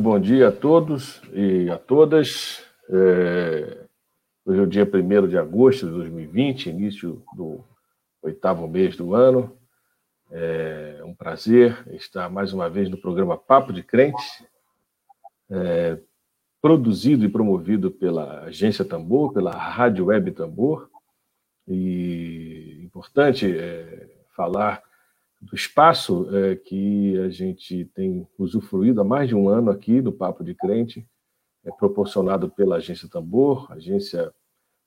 Muito bom dia a todos e a todas. É... Hoje é o dia 1 de agosto de 2020, início do oitavo mês do ano. É um prazer estar mais uma vez no programa Papo de Crente, é, produzido e promovido pela Agência Tambor, pela Rádio Web Tambor. E importante é, falar do espaço é, que a gente tem usufruído há mais de um ano aqui do Papo de Crente, é proporcionado pela Agência Tambor, agência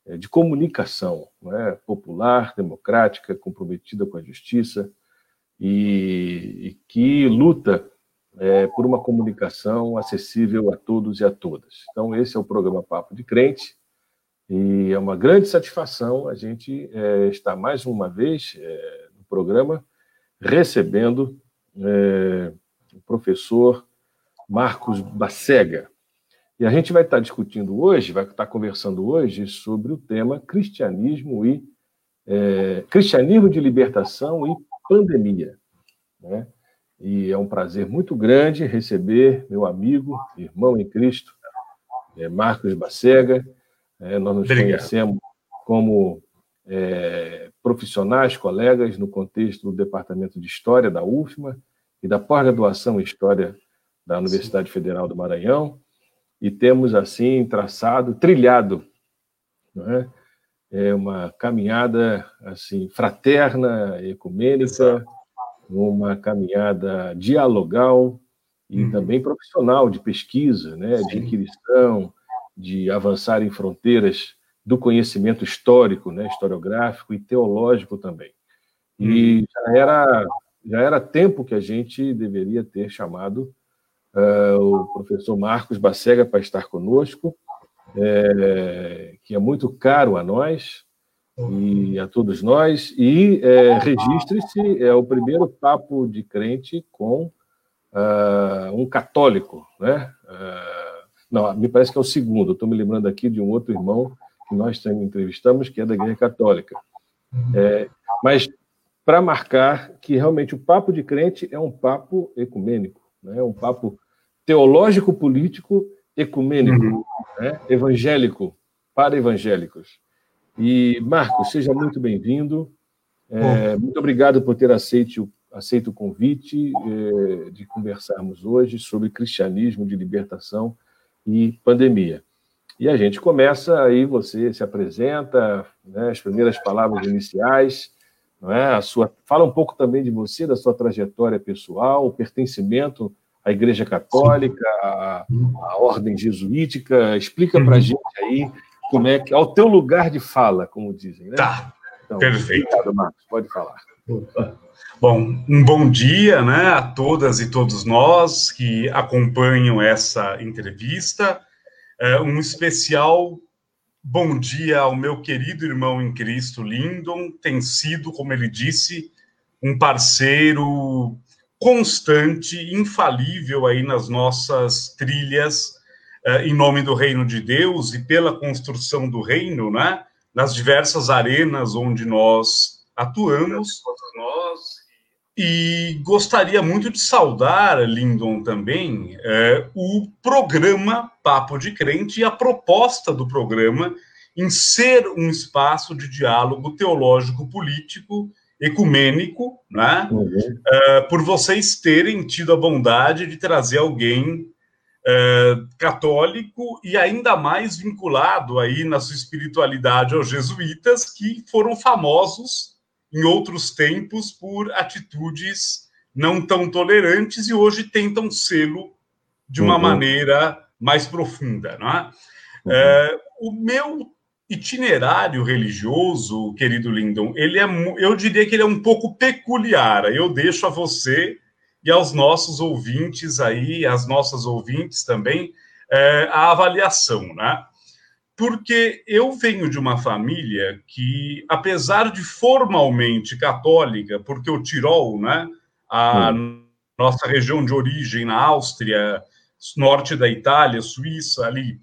é, de comunicação é, popular, democrática, comprometida com a justiça e, e que luta é, por uma comunicação acessível a todos e a todas. Então, esse é o programa Papo de Crente e é uma grande satisfação a gente é, estar mais uma vez é, no programa recebendo é, o professor Marcos Bacega. E a gente vai estar discutindo hoje, vai estar conversando hoje sobre o tema cristianismo e é, cristianismo de libertação e pandemia. Né? E é um prazer muito grande receber meu amigo, irmão em Cristo, é, Marcos Bacega. É, nós nos Obrigado. conhecemos como é, profissionais, colegas, no contexto do Departamento de História da UFMA e da pós-graduação em História da Universidade Sim. Federal do Maranhão, e temos, assim, traçado, trilhado, não é? é uma caminhada, assim, fraterna, ecumênica, uma caminhada dialogal e uhum. também profissional, de pesquisa, né? de inquirição, de avançar em fronteiras do conhecimento histórico, né, historiográfico e teológico também. E uhum. já era já era tempo que a gente deveria ter chamado uh, o professor Marcos Bacega para estar conosco, é, que é muito caro a nós e a todos nós. E é, registre-se, é o primeiro papo de crente com uh, um católico, né? Uh, não, me parece que é o segundo. Estou me lembrando aqui de um outro irmão que nós entrevistamos, que é da Igreja Católica. É, mas para marcar que realmente o papo de crente é um papo ecumênico, né? é um papo teológico-político ecumênico, uhum. né? evangélico, para evangélicos. E, Marcos, seja muito bem-vindo. É, muito obrigado por ter aceito, aceito o convite é, de conversarmos hoje sobre cristianismo de libertação e pandemia. E a gente começa aí, você se apresenta, né, as primeiras palavras iniciais, não é? A sua, fala um pouco também de você, da sua trajetória pessoal, o pertencimento à Igreja Católica, à, à ordem jesuítica. Explica para a uhum. gente aí como é que ao teu lugar de fala, como dizem, né? Tá. Então, Perfeito. Obrigado, Marcos. Pode falar. Bom, um bom dia, né, a todas e todos nós que acompanham essa entrevista. É, um especial bom dia ao meu querido irmão em Cristo, Lindon. Tem sido, como ele disse, um parceiro constante, infalível aí nas nossas trilhas é, em nome do reino de Deus e pela construção do reino, né? Nas diversas arenas onde nós atuamos. Nós e gostaria muito de saudar, Lindon, também, é, o programa Papo de Crente e a proposta do programa em ser um espaço de diálogo teológico-político, ecumênico, né? Uhum. É, por vocês terem tido a bondade de trazer alguém é, católico e ainda mais vinculado aí na sua espiritualidade aos jesuítas, que foram famosos em outros tempos por atitudes não tão tolerantes e hoje tentam sê-lo de uma uhum. maneira mais profunda. Não é? Uhum. é? o meu itinerário religioso, querido Lindon, ele é, eu diria que ele é um pouco peculiar. Eu deixo a você e aos nossos ouvintes aí, às nossas ouvintes também, é, a avaliação, né? Porque eu venho de uma família que, apesar de formalmente católica, porque o Tirol, né, a hum. nossa região de origem na Áustria, norte da Itália, Suíça, ali,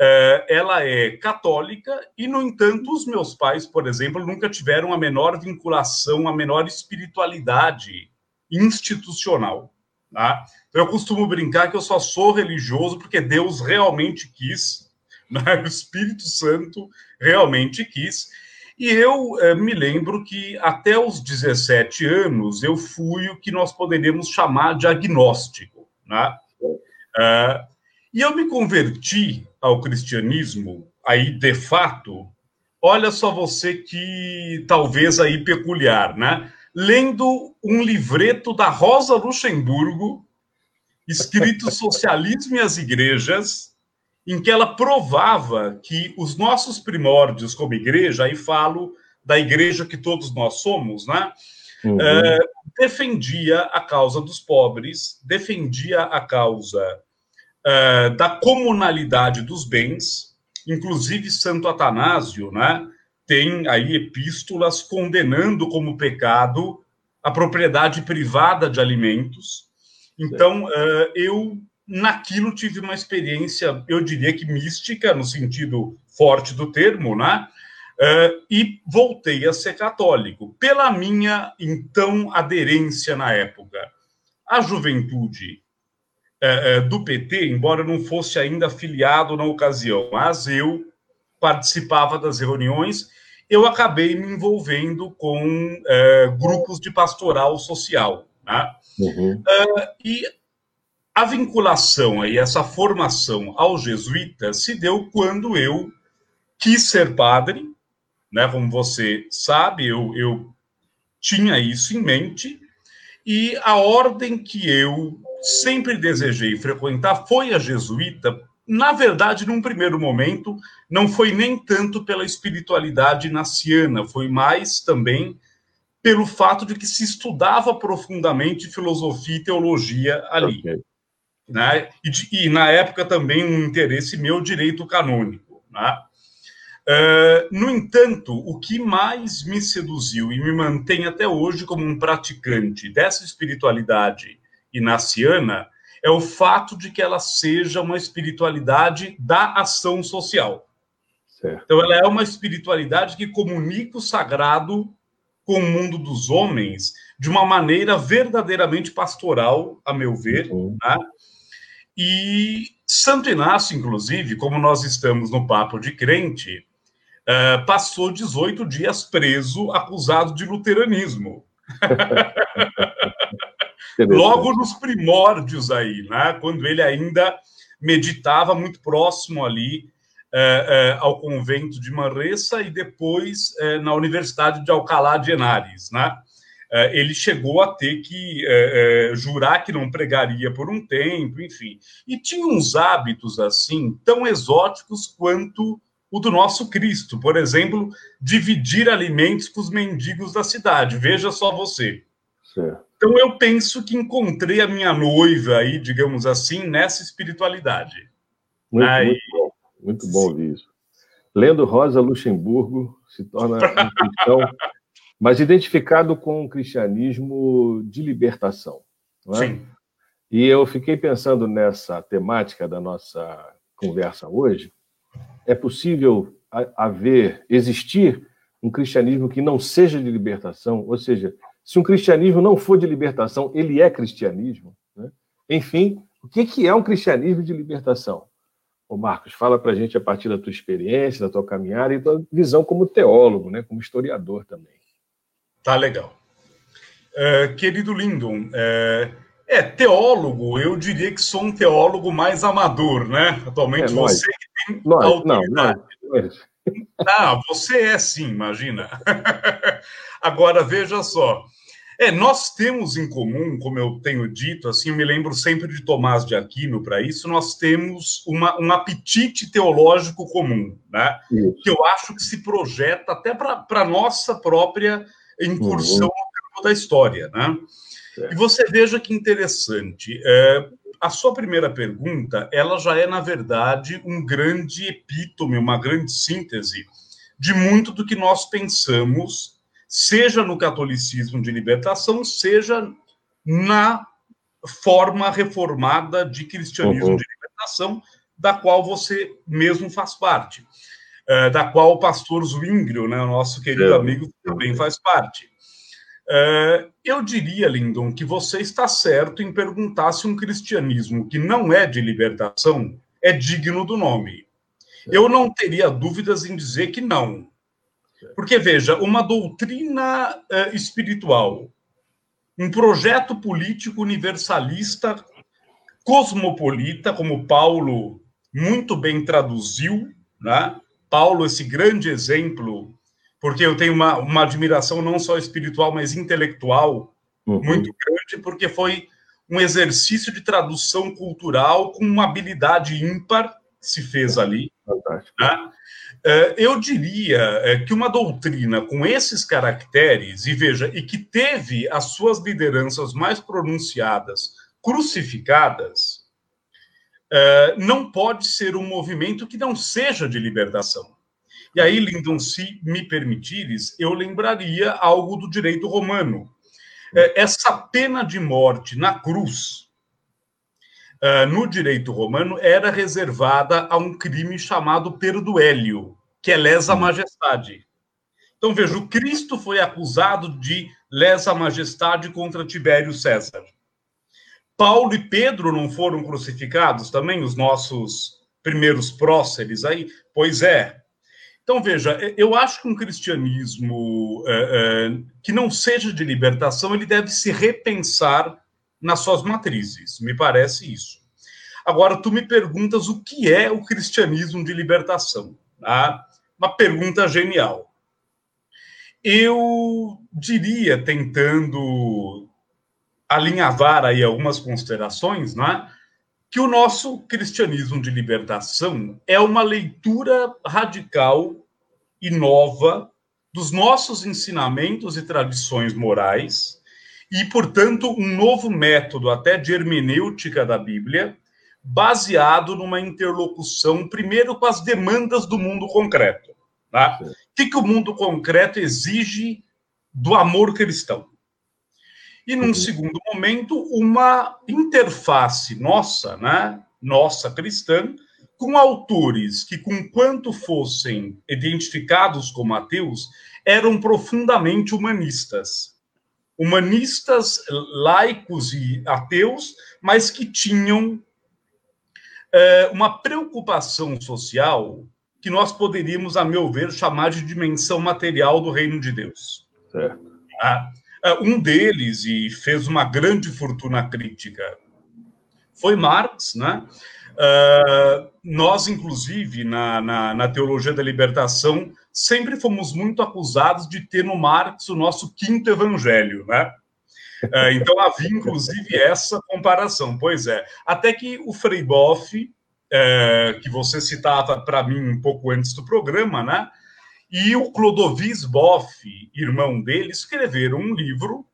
é, ela é católica e, no entanto, os meus pais, por exemplo, nunca tiveram a menor vinculação, a menor espiritualidade institucional. Tá? Eu costumo brincar que eu só sou religioso porque Deus realmente quis, né? o Espírito Santo realmente quis. E eu eh, me lembro que até os 17 anos eu fui o que nós poderíamos chamar de agnóstico. Né? Uh, e eu me converti ao cristianismo, aí de fato, olha só você que talvez aí peculiar, né? Lendo um livreto da Rosa Luxemburgo, escrito Socialismo e as Igrejas, em que ela provava que os nossos primórdios como igreja, aí falo da igreja que todos nós somos, né? Uhum. Uh, defendia a causa dos pobres, defendia a causa uh, da comunalidade dos bens, inclusive Santo Atanásio, né, tem aí epístolas condenando como pecado a propriedade privada de alimentos. Então, uh, eu naquilo tive uma experiência, eu diria que mística, no sentido forte do termo, né? Uh, e voltei a ser católico, pela minha, então, aderência na época. A juventude é, é, do PT, embora não fosse ainda afiliado na ocasião, mas eu participava das reuniões, eu acabei me envolvendo com grupos de pastoral social. Né? Uhum. E a vinculação e essa formação aos jesuítas se deu quando eu quis ser padre, né? Como você sabe, eu, eu tinha isso em mente, e a ordem que eu sempre desejei frequentar foi a jesuíta. Na verdade, num primeiro momento, não foi nem tanto pela espiritualidade naciana, foi mais também pelo fato de que se estudava profundamente filosofia e teologia ali. Okay. Né? E, e, na época também um interesse meu direito canônico. Né? Uh, no entanto, o que mais me seduziu e me mantém até hoje como um praticante dessa espiritualidade inaciana é o fato de que ela seja uma espiritualidade da ação social. Certo. Então, ela é uma espiritualidade que comunica o sagrado com o mundo dos homens de uma maneira verdadeiramente pastoral, a meu ver. Uhum. Né? E Santo Inácio, inclusive, como nós estamos no Papo de Crente, uh, passou 18 dias preso, acusado de luteranismo. logo nos primórdios aí, né? quando ele ainda meditava muito próximo ali é, é, ao convento de Manresa e depois na Universidade de Alcalá de Henares. Né? Ele chegou a ter que jurar que não pregaria por um tempo, enfim. E tinha uns hábitos assim tão exóticos quanto o do nosso Cristo. Por exemplo, dividir alimentos com os mendigos da cidade. Veja só você. Certo. Então eu penso que encontrei a minha noiva aí, digamos assim, nessa espiritualidade. Muito, aí... muito bom, muito bom ouvir isso. Lendo Rosa Luxemburgo se torna um cristão, mas identificado com o cristianismo de libertação. É? Sim. E eu fiquei pensando nessa temática da nossa conversa hoje. É possível haver, existir um cristianismo que não seja de libertação, ou seja, se um cristianismo não for de libertação, ele é cristianismo. Né? Enfim, o que é um cristianismo de libertação? Ô Marcos, fala para a gente a partir da tua experiência, da tua caminhada e da tua visão como teólogo, né? como historiador também. Tá legal. É, querido Lindon, é, é, teólogo, eu diria que sou um teólogo mais amador, né? Atualmente é, você que tem nós, autoridade. Não, nós. Ah, você é sim, imagina. Agora, veja só, é, nós temos em comum, como eu tenho dito, assim, eu me lembro sempre de Tomás de Aquino para isso, nós temos uma, um apetite teológico comum, né? Isso. Que eu acho que se projeta até para a nossa própria incursão uhum. no campo da história, né? É. E você veja que interessante. É, a sua primeira pergunta, ela já é, na verdade, um grande epítome, uma grande síntese de muito do que nós pensamos seja no catolicismo de libertação, seja na forma reformada de cristianismo uhum. de libertação, da qual você mesmo faz parte, é, da qual o pastor Zwingli, né, nosso querido é. amigo, também faz parte. É, eu diria, Lindon, que você está certo em perguntar se um cristianismo que não é de libertação é digno do nome. Eu não teria dúvidas em dizer que não. Porque, veja, uma doutrina uh, espiritual, um projeto político universalista, cosmopolita, como Paulo muito bem traduziu, né? Paulo, esse grande exemplo, porque eu tenho uma, uma admiração não só espiritual, mas intelectual uhum. muito grande, porque foi um exercício de tradução cultural com uma habilidade ímpar que se fez ali. Né? É, eu diria é, que uma doutrina com esses caracteres, e veja, e que teve as suas lideranças mais pronunciadas crucificadas, é, não pode ser um movimento que não seja de libertação. E aí, Lindon, se me permitires, eu lembraria algo do direito romano. Essa pena de morte na cruz, uh, no direito romano era reservada a um crime chamado perduélio, que é lesa majestade. Então, veja, o Cristo foi acusado de lesa majestade contra Tibério César. Paulo e Pedro não foram crucificados também, os nossos primeiros próceres aí? Pois é. Então, veja, eu acho que um cristianismo é, é, que não seja de libertação, ele deve se repensar nas suas matrizes, me parece isso. Agora, tu me perguntas o que é o cristianismo de libertação. Tá? Uma pergunta genial. Eu diria, tentando alinhavar aí algumas considerações, né, que o nosso cristianismo de libertação é uma leitura radical e nova dos nossos ensinamentos e tradições morais e, portanto, um novo método até de hermenêutica da Bíblia, baseado numa interlocução, primeiro, com as demandas do mundo concreto. Tá? O que, que o mundo concreto exige do amor cristão? E, num uhum. segundo momento, uma interface nossa, né, nossa cristã, com autores que, com quanto fossem identificados como ateus, eram profundamente humanistas humanistas, laicos e ateus, mas que tinham é, uma preocupação social que nós poderíamos, a meu ver, chamar de dimensão material do reino de Deus. Certo. Ah, um deles, e fez uma grande fortuna crítica, foi Marx, né? Uh, nós, inclusive, na, na, na, teologia da libertação, sempre fomos muito acusados de ter no Marx o nosso quinto evangelho, né? Uh, então havia, inclusive, essa comparação. Pois é, até que o Frei Boff, uh, que você citava para mim um pouco antes do programa, né? E o Clodovis Boff, irmão dele, escreveram um livro,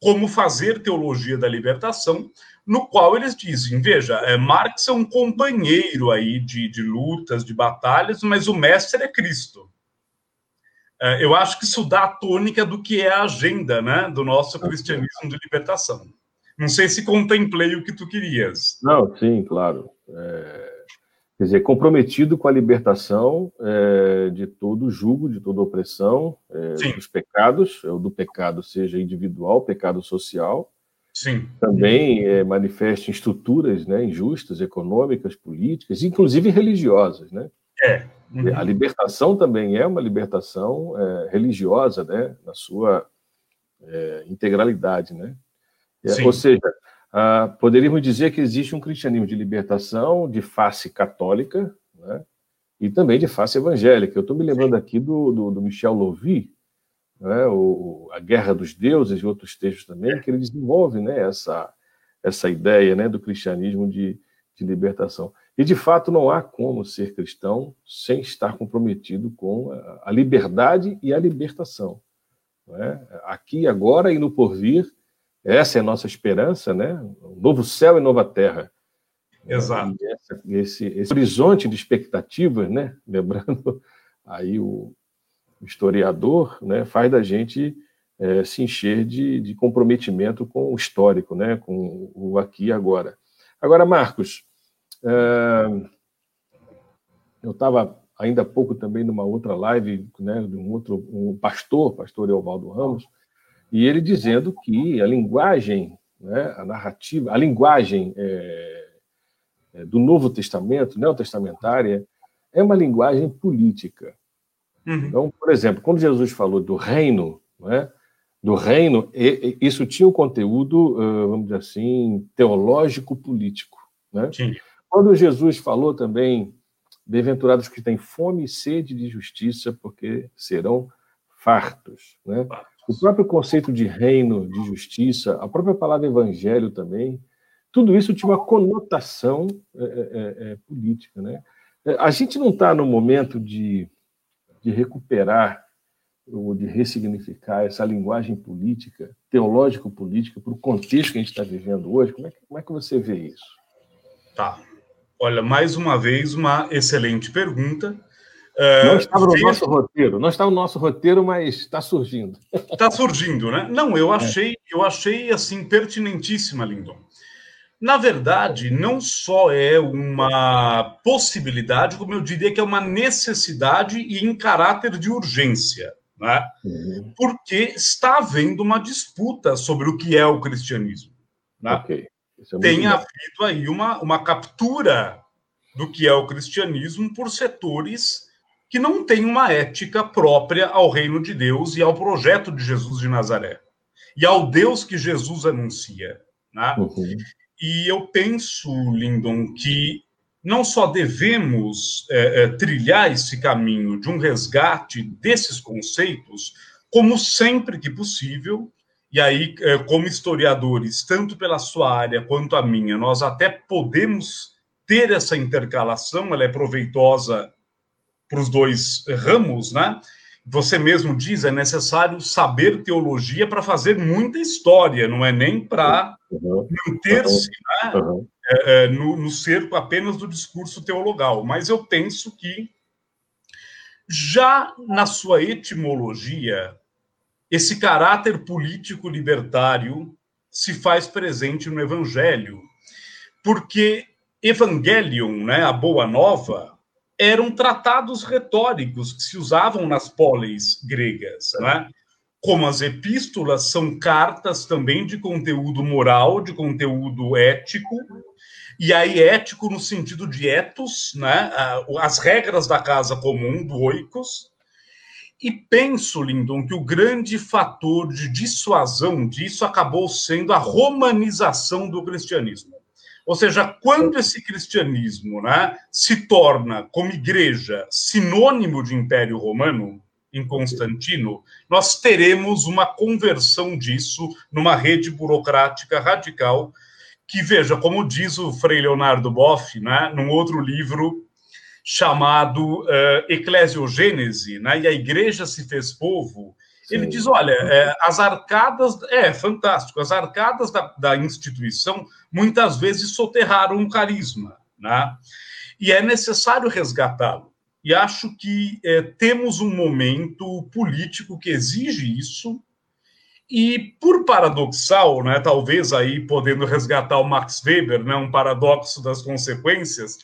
Como Fazer Teologia da Libertação, no qual eles dizem: veja, é, Marx é um companheiro aí de, de lutas, de batalhas, mas o mestre é Cristo. É, eu acho que isso dá a tônica do que é a agenda né, do nosso cristianismo de libertação. Não sei se contemplei o que tu querias. Não, sim, claro. É, quer dizer, comprometido com a libertação é, de todo julgo, de toda opressão, é, dos pecados, é, do pecado seja individual, pecado social, Sim. também é, manifesta estruturas né, injustas, econômicas, políticas, inclusive religiosas. Né? É. Uhum. A libertação também é uma libertação é, religiosa, né, na sua é, integralidade. Né? Ou seja, poderíamos dizer que existe um cristianismo de libertação de face católica né, e também de face evangélica. Eu estou me lembrando aqui do, do, do Michel Louvi, né, o, a Guerra dos Deuses e outros textos também, que ele desenvolve né, essa, essa ideia né, do cristianismo de, de libertação. E, de fato, não há como ser cristão sem estar comprometido com a, a liberdade e a libertação. Né? Aqui, agora e no porvir, essa é a nossa esperança, né? Um novo céu e nova terra. Exato. Essa, esse, esse horizonte de expectativas, né? Lembrando aí o, historiador, né, faz da gente é, se encher de, de, comprometimento com o histórico, né, com o aqui e agora. Agora, Marcos, é, eu estava ainda há pouco também numa outra live, né, de um outro um pastor, pastor Eovaldo Ramos, e ele dizendo que a linguagem, né, a narrativa, a linguagem é, é, do Novo Testamento, neotestamentária, é uma linguagem política. Uhum. Então, por exemplo, quando Jesus falou do reino, né, do reino, isso tinha um conteúdo, vamos dizer assim, teológico-político. Né? Quando Jesus falou também, bem-aventurados que têm fome e sede de justiça, porque serão fartos. Né? O próprio conceito de reino, de justiça, a própria palavra evangelho também, tudo isso tinha uma conotação é, é, é, política. Né? A gente não está no momento de, de recuperar ou de ressignificar essa linguagem política, teológico-política, para o contexto que a gente está vivendo hoje. Como é, que, como é que você vê isso? Tá. Olha, mais uma vez, uma excelente pergunta. Uh, não estava no nosso roteiro, não está no nosso roteiro, mas está surgindo. Está surgindo, né? Não, eu é. achei, é. eu achei assim pertinentíssima, Lindon. Na verdade, não só é uma possibilidade, como eu diria que é uma necessidade e em caráter de urgência, né? Uhum. Porque está havendo uma disputa sobre o que é o cristianismo. Né? Okay. É Tem havido aí uma, uma captura do que é o cristianismo por setores que não têm uma ética própria ao reino de Deus e ao projeto de Jesus de Nazaré e ao Deus que Jesus anuncia. Né? Uhum. E eu penso, Lindon, que não só devemos é, é, trilhar esse caminho de um resgate desses conceitos, como sempre que possível, e aí, é, como historiadores, tanto pela sua área quanto a minha, nós até podemos ter essa intercalação, ela é proveitosa para os dois ramos, né? Você mesmo diz, é necessário saber teologia para fazer muita história, não é nem para uhum. manter-se né, uhum. é, é, no, no cerco apenas do discurso teologal. Mas eu penso que, já na sua etimologia, esse caráter político libertário se faz presente no Evangelho, porque Evangelion, né, a Boa Nova, eram tratados retóricos que se usavam nas polis gregas, né? Como as epístolas são cartas também de conteúdo moral, de conteúdo ético, e aí ético no sentido de etos, né? As regras da casa comum, do oikos. E penso, Lindon, que o grande fator de dissuasão disso acabou sendo a romanização do cristianismo. Ou seja, quando esse cristianismo né, se torna, como igreja, sinônimo de Império Romano, em Constantino, nós teremos uma conversão disso numa rede burocrática radical, que, veja, como diz o Frei Leonardo Boff, né, num outro livro chamado uh, Eclesiogênese, né, e a igreja se fez povo, ele diz: olha, é, as arcadas. É, fantástico. As arcadas da, da instituição muitas vezes soterraram um carisma, né? E é necessário resgatá-lo. E acho que é, temos um momento político que exige isso. E, por paradoxal, né, talvez aí podendo resgatar o Max Weber, né, um paradoxo das consequências,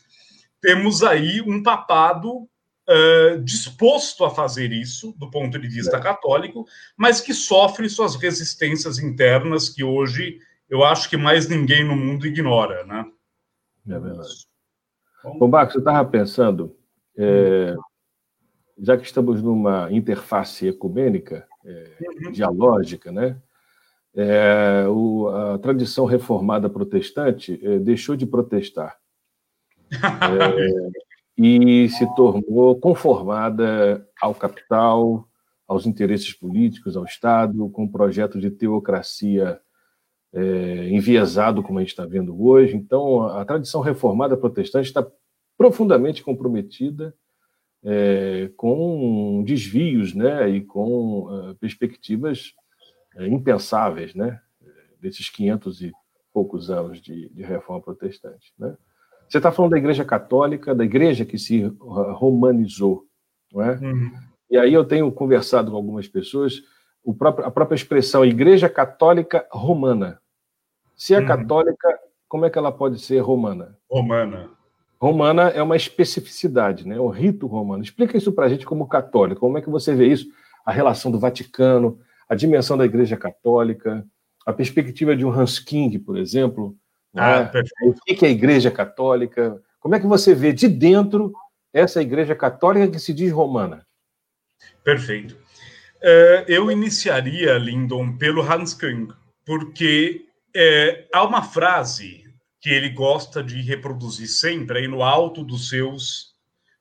temos aí um papado uh, disposto a fazer isso, do ponto de vista é. católico, mas que sofre suas resistências internas, que hoje eu acho que mais ninguém no mundo ignora, né? É verdade. Bom, Baco, você estava pensando, é, já que estamos numa interface ecumênica, é, uhum. dialógica, né? É, o, a tradição reformada protestante é, deixou de protestar. E se tornou conformada ao capital, aos interesses políticos, ao Estado, com um projeto de teocracia é, enviesado, como a gente está vendo hoje. Então, a tradição reformada protestante está profundamente comprometida é, com desvios né, e com uh, perspectivas é, impensáveis né, desses 500 e poucos anos de, de reforma protestante. Né? Você está falando da Igreja Católica, da Igreja que se romanizou, não é? Uhum. E aí eu tenho conversado com algumas pessoas, próprio, a própria expressão Igreja Católica Romana. Se é uhum. católica, como é que ela pode ser romana? Romana. romana é uma especificidade, né? O rito romano. Explica isso para a gente como católico. Como é que você vê isso? A relação do Vaticano, a dimensão da Igreja Católica, a perspectiva de um Hans King, por exemplo. Ah, né? O que é a Igreja Católica? Como é que você vê de dentro essa Igreja Católica que se diz romana? Perfeito. Uh, eu iniciaria, Lindon, pelo Hans King, porque é, há uma frase que ele gosta de reproduzir sempre aí no alto dos seus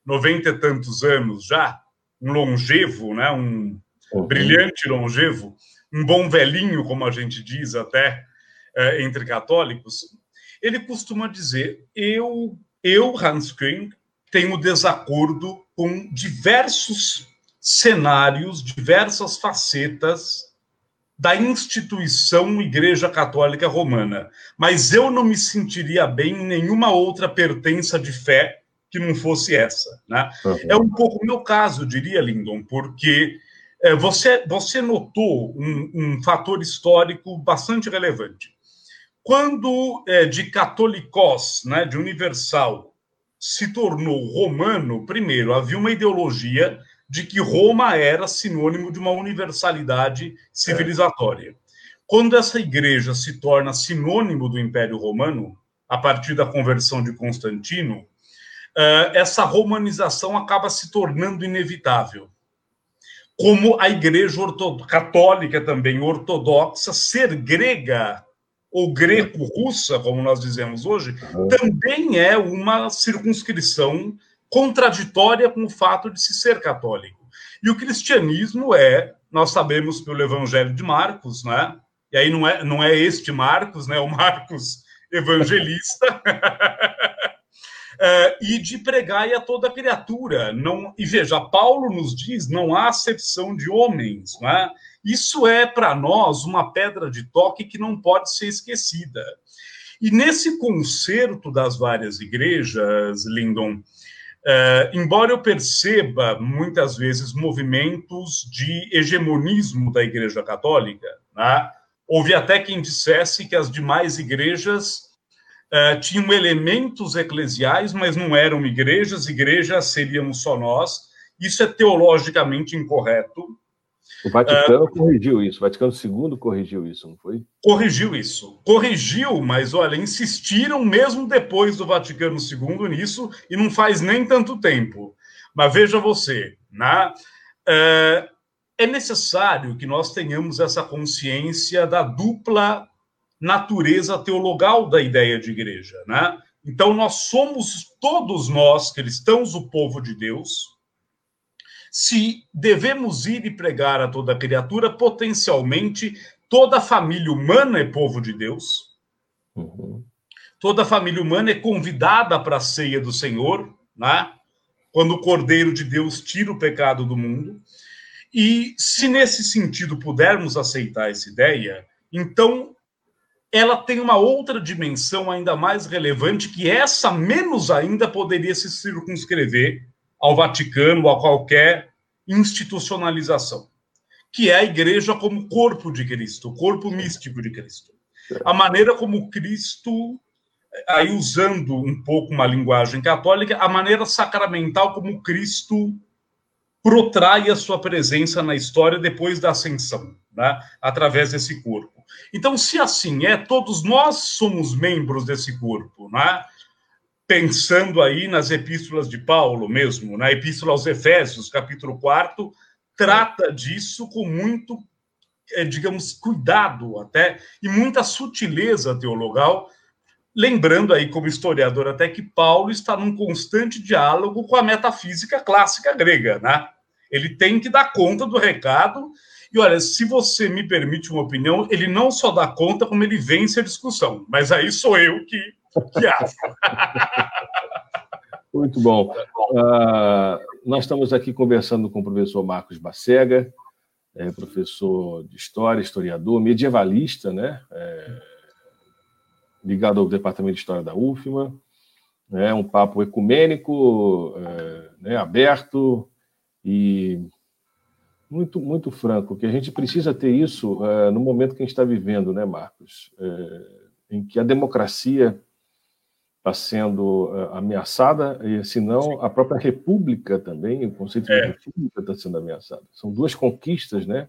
noventa e tantos anos já, um longevo, né, um uhum. brilhante longevo, um bom velhinho, como a gente diz até é, entre católicos, ele costuma dizer: eu, eu Hans Küng, tenho desacordo com diversos cenários, diversas facetas da instituição Igreja Católica Romana, mas eu não me sentiria bem em nenhuma outra pertença de fé que não fosse essa. Né? Uhum. É um pouco o meu caso, diria, Lindon, porque é, você, você notou um, um, fator histórico bastante relevante. Quando é, de catolicós, né, de universal, se tornou romano, primeiro, havia uma ideologia de que Roma era sinônimo de uma universalidade civilizatória. Quando essa igreja se torna sinônimo do Império Romano, a partir da conversão de Constantino, eh, essa romanização acaba se tornando inevitável. Como a igreja católica também ortodoxa ser grega ou greco-russa, como nós dizemos hoje, também é uma circunscrição contraditória com o fato de se ser católico. E o cristianismo é, nós sabemos pelo Evangelho de Marcos, né? E aí não é, não é este Marcos, né? O Marcos evangelista. é, e de pregar a toda criatura. Não, e veja, Paulo nos diz: não há acepção de homens. Né? Isso é para nós uma pedra de toque que não pode ser esquecida. E nesse concerto das várias igrejas, Lindon, Uh, embora eu perceba muitas vezes movimentos de hegemonismo da Igreja Católica, né? houve até quem dissesse que as demais igrejas uh, tinham elementos eclesiais, mas não eram igrejas, igrejas seríamos só nós. Isso é teologicamente incorreto. O Vaticano uh, corrigiu isso, o Vaticano II corrigiu isso, não foi? Corrigiu isso. Corrigiu, mas olha, insistiram mesmo depois do Vaticano II nisso, e não faz nem tanto tempo. Mas veja você, né? Uh, é necessário que nós tenhamos essa consciência da dupla natureza teologal da ideia de igreja, né? Então, nós somos, todos nós, cristãos, o povo de Deus, se devemos ir e pregar a toda criatura, potencialmente toda a família humana é povo de Deus. Uhum. Toda a família humana é convidada para a ceia do Senhor, né? quando o Cordeiro de Deus tira o pecado do mundo. E se nesse sentido pudermos aceitar essa ideia, então ela tem uma outra dimensão ainda mais relevante, que essa menos ainda poderia se circunscrever ao Vaticano a qualquer institucionalização, que é a igreja como corpo de Cristo, o corpo místico de Cristo. A maneira como Cristo, aí usando um pouco uma linguagem católica, a maneira sacramental como Cristo protrai a sua presença na história depois da ascensão, né? através desse corpo. Então, se assim é, todos nós somos membros desse corpo, né? Pensando aí nas epístolas de Paulo mesmo, na epístola aos Efésios, capítulo 4, trata disso com muito, é, digamos, cuidado até, e muita sutileza teologal, lembrando aí como historiador até que Paulo está num constante diálogo com a metafísica clássica grega, né? Ele tem que dar conta do recado, e olha, se você me permite uma opinião, ele não só dá conta, como ele vence a discussão, mas aí sou eu que que acha? Muito bom. Uh, nós estamos aqui conversando com o professor Marcos Bacega, é, professor de História, historiador, medievalista, né? É, ligado ao Departamento de História da UFMA. É um papo ecumênico, é, né? aberto e muito, muito franco, que a gente precisa ter isso é, no momento que a gente está vivendo, né, Marcos? É, em que a democracia está sendo uh, ameaçada, e senão a própria república também, o conceito é. de república está sendo ameaçado. São duas conquistas né,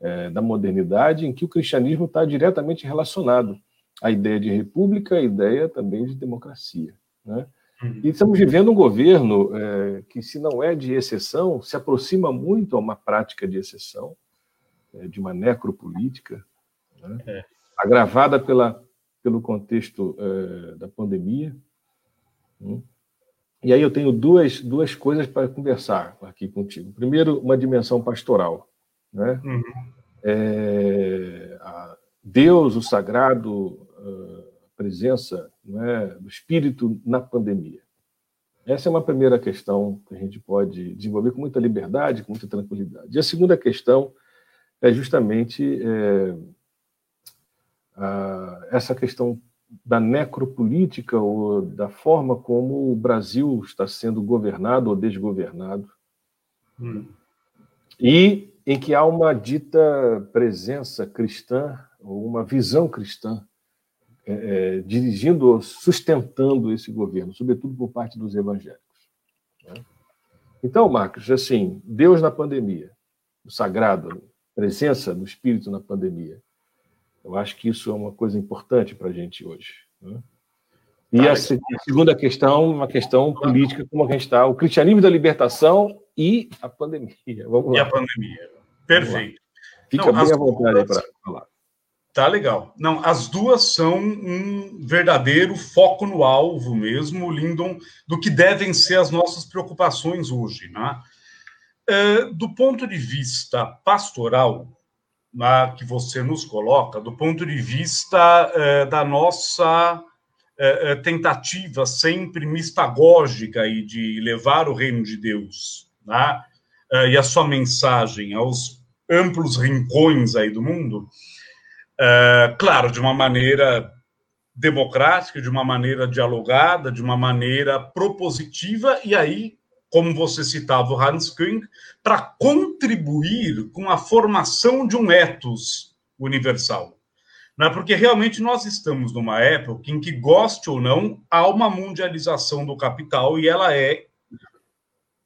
é, da modernidade em que o cristianismo está diretamente relacionado à ideia de república, à ideia também de democracia. Né? Uhum. E estamos vivendo um governo é, que, se não é de exceção, se aproxima muito a uma prática de exceção, de uma necropolítica, né? É. agravada pela pelo contexto é, da pandemia. Né? E aí eu tenho duas, duas coisas para conversar aqui contigo. Primeiro, uma dimensão pastoral. Né? Uhum. É, Deus, o sagrado, a presença né, do Espírito na pandemia. Essa é uma primeira questão que a gente pode desenvolver com muita liberdade, com muita tranquilidade. E a segunda questão é justamente é, essa questão da necropolítica ou da forma como o Brasil está sendo governado ou desgovernado. Hum. E em que há uma dita presença cristã, ou uma visão cristã, é, é, dirigindo ou sustentando esse governo, sobretudo por parte dos evangélicos. Né? Então, Marcos, assim, Deus na pandemia, o sagrado, a presença do Espírito na pandemia, eu acho que isso é uma coisa importante para a gente hoje. Né? E tá, a, a, segunda questão, uma questão política, como a gente está, o cristianismo da libertação e a pandemia. Vamos lá. E a pandemia. Perfeito. Fica Não, bem à vontade para falar. Tá legal. Não, as duas são um verdadeiro foco no alvo mesmo, Lindon, do que devem ser as nossas preocupações hoje. Né? É, do ponto de vista pastoral, né, que você nos coloca, do ponto de vista é, da nossa é, é, tentativa sempre mistagógica e de levar o reino de Deus né, e a sua mensagem aos amplos rincões aí do mundo, claro, de uma maneira democrática, de uma maneira dialogada, de uma maneira propositiva, e aí como você citava o Hans Küng, para contribuir com a formação de um ethos universal. Não é porque realmente nós estamos numa época em que, goste ou não, há uma mundialização do capital e ela é,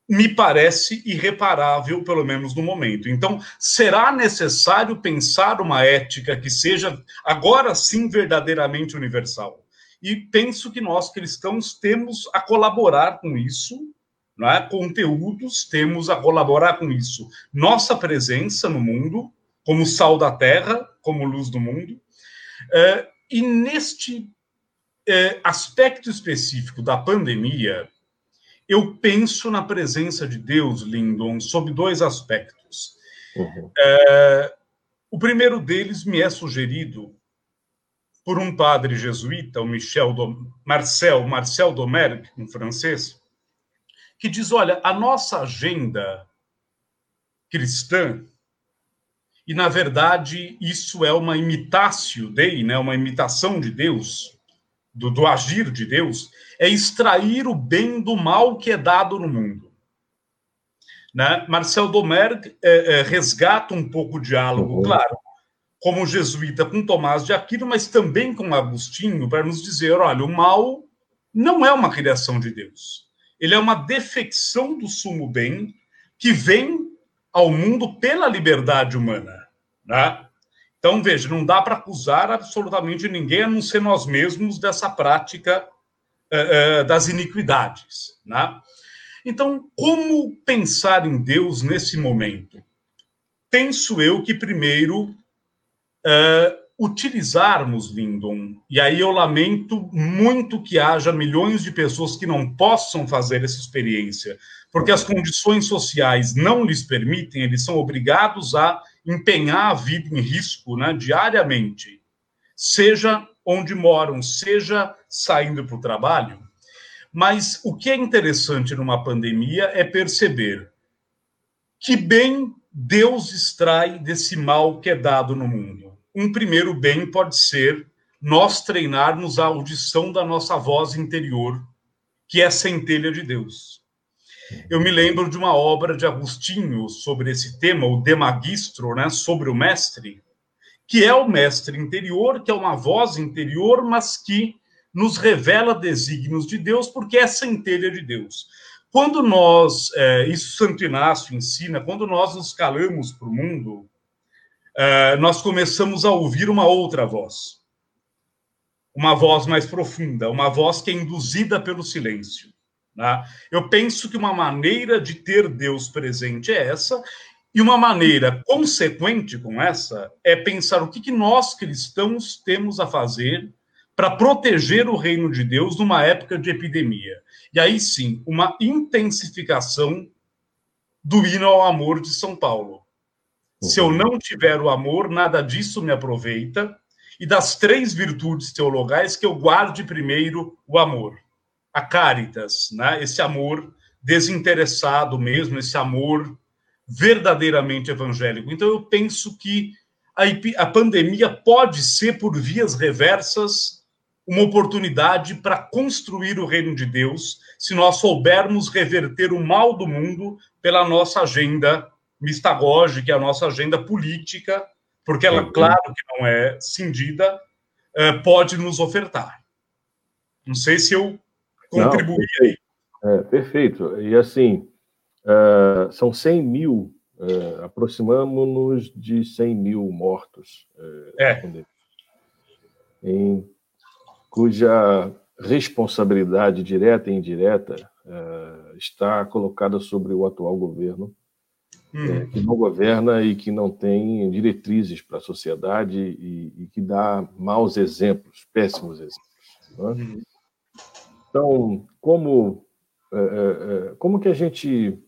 me parece, irreparável, pelo menos no momento. Então, será necessário pensar uma ética que seja, agora sim, verdadeiramente universal. E penso que nós cristãos temos a colaborar com isso, é? conteúdos, temos a colaborar com isso. Nossa presença no mundo, como sal da terra, como luz do mundo. É, e neste é, aspecto específico da pandemia, eu penso na presença de Deus, Lindon, sob dois aspectos. Uhum. É, o primeiro deles me é sugerido por um padre jesuíta, o Michel Marcel, Marcel Domergue, um francês, que diz: olha, a nossa agenda cristã, e na verdade isso é uma imitácio dei, né, uma imitação de Deus, do, do agir de Deus, é extrair o bem do mal que é dado no mundo. Né? Marcel Domergue é, é, resgata um pouco o diálogo, uhum. claro, como jesuíta com Tomás de Aquino, mas também com Agostinho, para nos dizer: olha, o mal não é uma criação de Deus ele é uma defecção do sumo bem que vem ao mundo pela liberdade humana. Né? Então, veja, não dá para acusar absolutamente ninguém, a não ser nós mesmos, dessa prática uh, uh, das iniquidades. Né? Então, como pensar em Deus nesse momento? Penso eu que, primeiro, uh, utilizarmos Lindon, e aí eu lamento muito que haja milhões de pessoas que não possam fazer essa experiência, porque as condições sociais não lhes permitem, eles são obrigados a empenhar a vida em risco né, diariamente, seja onde moram, seja saindo para o trabalho. Mas o que é interessante numa pandemia é perceber que bem Deus extrai desse mal que é dado no mundo um primeiro bem pode ser nós treinarmos a audição da nossa voz interior, que é a centelha de Deus. Eu me lembro de uma obra de Agostinho sobre esse tema, o De Magistro, né, sobre o mestre, que é o mestre interior, que é uma voz interior, mas que nos revela desígnios de Deus, porque é centelha de Deus. Quando nós, é, isso Santo Inácio ensina, quando nós nos calamos para o mundo, é, nós começamos a ouvir uma outra voz. Uma voz mais profunda, uma voz que é induzida pelo silêncio. Né? Eu penso que uma maneira de ter Deus presente é essa, e uma maneira consequente com essa é pensar o que, que nós cristãos temos a fazer para proteger o reino de Deus numa época de epidemia. E aí sim, uma intensificação do hino ao amor de São Paulo. Se eu não tiver o amor, nada disso me aproveita. E das três virtudes teologais, que eu guarde primeiro o amor. A caritas, né? esse amor desinteressado mesmo, esse amor verdadeiramente evangélico. Então, eu penso que a, a pandemia pode ser, por vias reversas, uma oportunidade para construir o reino de Deus, se nós soubermos reverter o mal do mundo pela nossa agenda mistagógica, a nossa agenda política, porque ela, uhum. claro que não é cindida, eh, pode nos ofertar. Não sei se eu contribuí aí. É, perfeito. E assim, Uh, são 100 mil, uh, aproximamos-nos de 100 mil mortos. Uh, é. Em, cuja responsabilidade direta e indireta está colocada sobre o atual governo, hum. que não governa e que não tem diretrizes para a sociedade e, e, que dá maus exemplos, péssimos exemplos. É? Hum. Então, como, como que a gente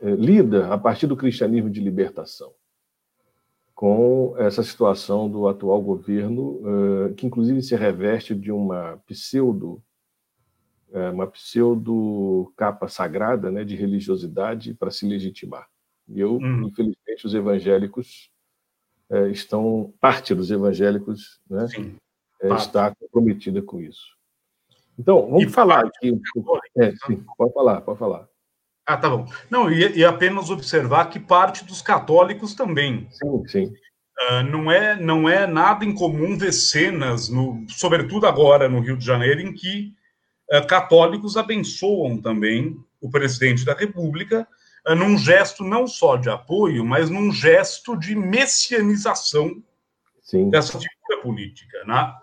é, lida, a partir do cristianismo de libertação, com essa situação do atual governo, é, que inclusive se reveste de uma pseudo é, uma pseudo capa sagrada né, de religiosidade para se legitimar. E eu, uhum. infelizmente, os evangélicos estão, parte dos evangélicos né, está comprometida com isso. Então, vamos e falar aqui. É, sim, pode falar, pode falar. Ah, tá bom. Não, e, e apenas observar que parte dos católicos também. Sim, sim. Uh, não, é, não é nada incomum ver cenas, no, sobretudo agora no Rio de Janeiro, em que uh, católicos abençoam também o presidente da República, num gesto não só de apoio, mas num gesto de messianização Sim. dessa figura política. Né?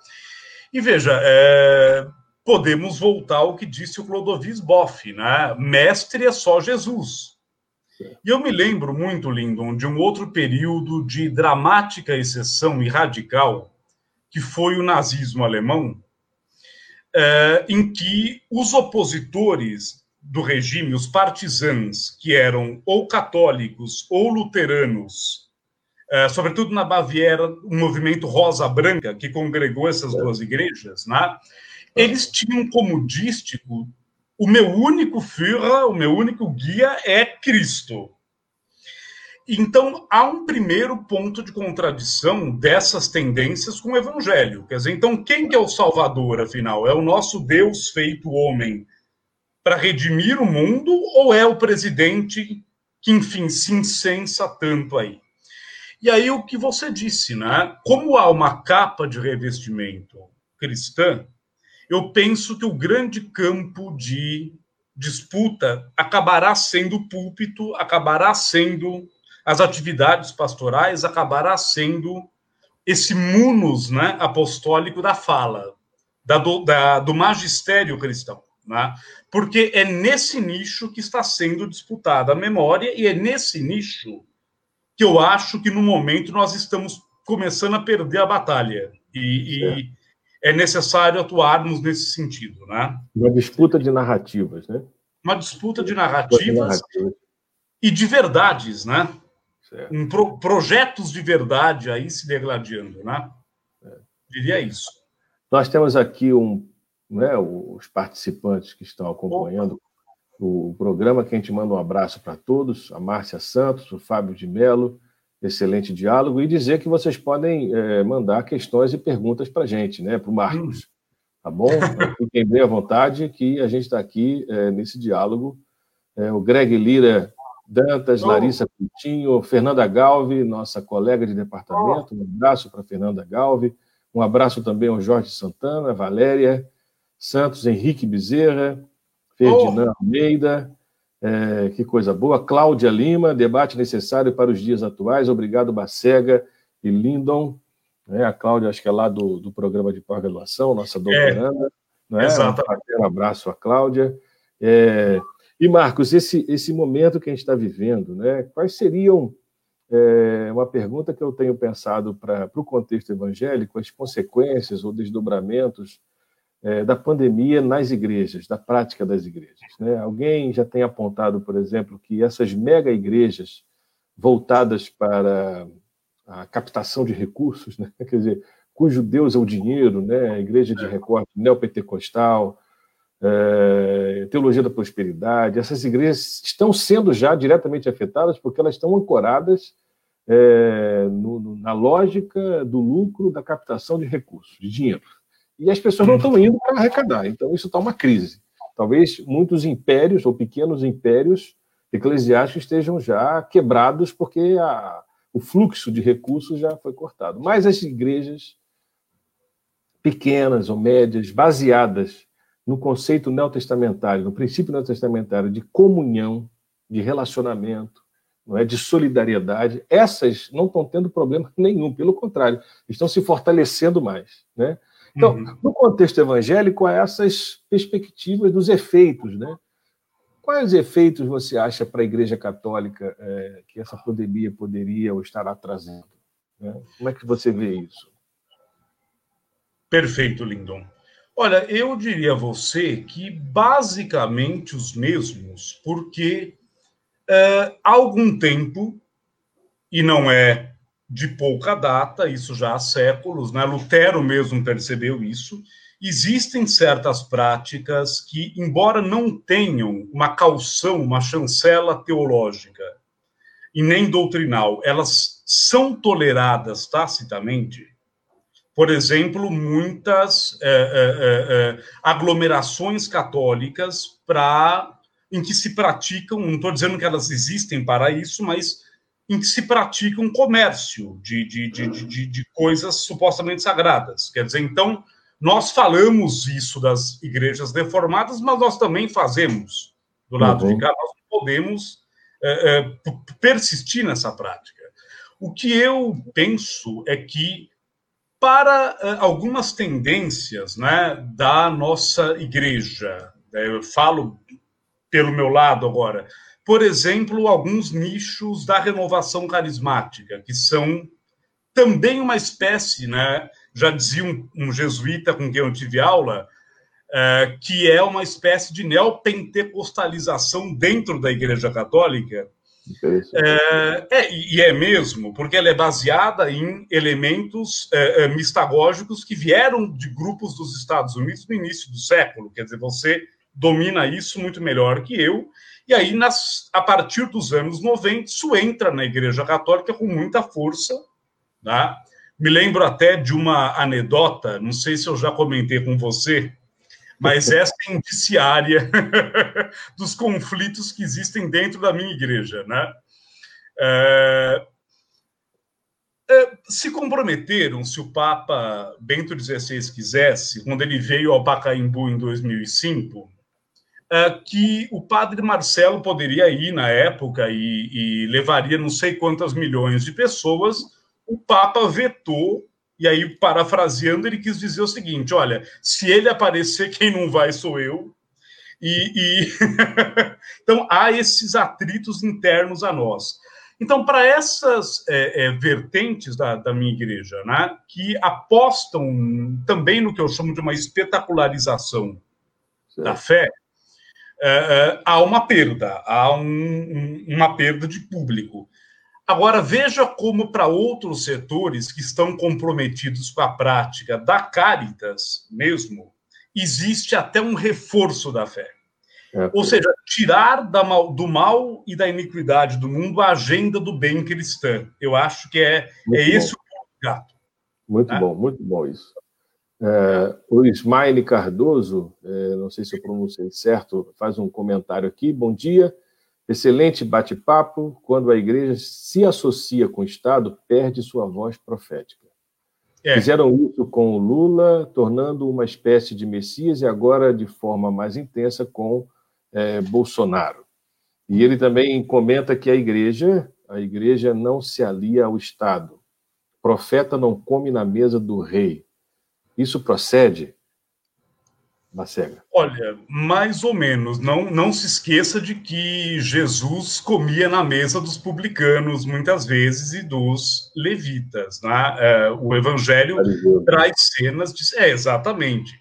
E veja, é, podemos voltar ao que disse o Clodovis Boff, né? Mestre é só Jesus. E eu me lembro muito, Lindon, de um outro período de dramática exceção e radical, que foi o nazismo alemão, é, em que os opositores do regime, os partisans, que eram ou católicos ou luteranos, é, sobretudo na Baviera, o movimento Rosa-Branca, que congregou essas duas igrejas, né? Eles tinham como dístico o meu único Führer, o meu único guia é Cristo. Então, há um primeiro ponto de contradição dessas tendências com o Evangelho. Quer dizer, então, quem que é o Salvador, afinal? É o nosso Deus feito homem para redimir o mundo ou é o presidente que, enfim, se incensa tanto aí? E aí, o que você disse, né? Como há uma capa de revestimento cristã, eu penso que o grande campo de disputa acabará sendo o púlpito, acabará sendo as atividades pastorais, acabará sendo esse munus né, apostólico da fala, da, do, da, do magistério cristão. Né? Porque é nesse nicho que está sendo disputada a memória e é nesse nicho que eu acho que no momento nós estamos começando a perder a batalha. E, e é necessário atuarmos nesse sentido, né? Uma disputa de narrativas, né? Uma disputa de narrativas, de narrativas. e de verdades, né? Um pro, projetos de verdade aí se degladiando, né? É. Diria isso. Nós temos aqui um, né, os participantes que estão acompanhando o programa, que a gente manda um abraço para todos, a Márcia Santos, o Fábio de Mello, excelente diálogo e dizer que vocês podem é, mandar questões e perguntas para a gente, né, para o Marcos. Tá bom? Fiquem bem à vontade que a gente está aqui é, nesse diálogo. É, o Greg Lira Dantas. Larissa Coutinho, Fernanda Galve, nossa colega de departamento. Um abraço para Fernanda Galve. Um abraço também ao Jorge Santana, Valéria, Santos Henrique Bezerra, Ferdinand oh. Almeida, é, que coisa boa. Cláudia Lima, debate necessário para os dias atuais. Obrigado, Bacega e Lindon. É, a Cláudia, acho que é lá do, do programa de pós-graduação, nossa doutoranda. É, né? Um abraço à Cláudia. É, e, Marcos, esse, esse momento que a gente está vivendo, né, quais seriam, é, uma pergunta que eu tenho pensado para o contexto evangélico, as consequências ou desdobramentos é, da pandemia nas igrejas, da prática das igrejas. Né? Alguém já tem apontado, por exemplo, que essas mega igrejas voltadas para a captação de recursos, né? quer dizer, cujo Deus é o dinheiro, né? igreja de recorte neopentecostal, é, teologia da prosperidade, essas igrejas estão sendo já diretamente afetadas porque elas estão ancoradas é, no, na lógica do lucro da captação de recursos, de dinheiro e as pessoas não estão indo para arrecadar. Então, isso está uma crise. Talvez muitos impérios ou pequenos impérios eclesiásticos estejam já quebrados porque a, o fluxo de recursos já foi cortado. Mas as igrejas pequenas ou médias, baseadas no conceito neotestamentário, no princípio neotestamentário de comunhão, de relacionamento, não é de solidariedade, essas não estão tendo problema nenhum, pelo contrário, estão se fortalecendo mais, né? Então, uhum. no contexto evangélico, há essas perspectivas dos efeitos, né? Quais efeitos você acha para a Igreja Católica é, que essa pandemia poderia ou estará trazendo? Né? Como é que você vê isso? Perfeito, Lindon. Olha, eu diria a você que basicamente os mesmos, porque é, há algum tempo, e não é de pouca data, isso já há séculos, né? Lutero mesmo percebeu isso. Existem certas práticas que, embora não tenham uma calção, uma chancela teológica e nem doutrinal, elas são toleradas tacitamente. Por exemplo, muitas é, é, é, aglomerações católicas para em que se praticam, não estou dizendo que elas existem para isso, mas em que se pratica um comércio de, de, de, de, de coisas supostamente sagradas. Quer dizer, então, nós falamos isso das igrejas deformadas, mas nós também fazemos do lado uhum. de cá, nós não podemos é, é, persistir nessa prática. O que eu penso é que, para é, algumas tendências né, da nossa igreja, né, eu falo pelo meu lado agora, por exemplo, alguns nichos da renovação carismática, que são também uma espécie, né? já dizia um, um jesuíta com quem eu tive aula, é, que é uma espécie de neopentecostalização dentro da Igreja Católica. É, é, e é mesmo, porque ela é baseada em elementos é, mistagógicos que vieram de grupos dos Estados Unidos no início do século. Quer dizer, você domina isso muito melhor que eu. E aí, nas, a partir dos anos 90, isso entra na Igreja Católica com muita força. Tá? Me lembro até de uma anedota, não sei se eu já comentei com você, mas essa é indiciária dos conflitos que existem dentro da minha igreja. Né? É, é, se comprometeram, se o Papa Bento XVI quisesse, quando ele veio ao Pacaembu em 2005, é, que o padre Marcelo poderia ir na época e, e levaria não sei quantas milhões de pessoas. O Papa vetou e aí, parafraseando, ele quis dizer o seguinte: olha, se ele aparecer, quem não vai sou eu. E, e... então há esses atritos internos a nós. Então, para essas é, é, vertentes da, da, minha igreja, né, que apostam também no que eu chamo de uma espetacularização certo. da fé, é, é, há uma perda, há um, um, uma perda de público. Agora, veja como para outros setores que estão comprometidos com a prática da Caritas mesmo, existe até um reforço da fé. É, Ou seja, tirar da mal, do mal e da iniquidade do mundo a agenda do bem cristã. Eu acho que é, é esse o gato. Muito né? bom, muito bom isso. É, o Ismael Cardoso, é, não sei se eu pronunciei certo, faz um comentário aqui. Bom dia, excelente bate-papo. Quando a igreja se associa com o Estado, perde sua voz profética. É. Fizeram isso com o Lula, tornando uma espécie de Messias, e agora de forma mais intensa com é, Bolsonaro. E ele também comenta que a igreja, a igreja não se alia ao Estado. profeta não come na mesa do rei. Isso procede? Bacega. Olha, mais ou menos. Não, não se esqueça de que Jesus comia na mesa dos publicanos, muitas vezes, e dos levitas. Né? É, o Evangelho traz cenas de. É, exatamente.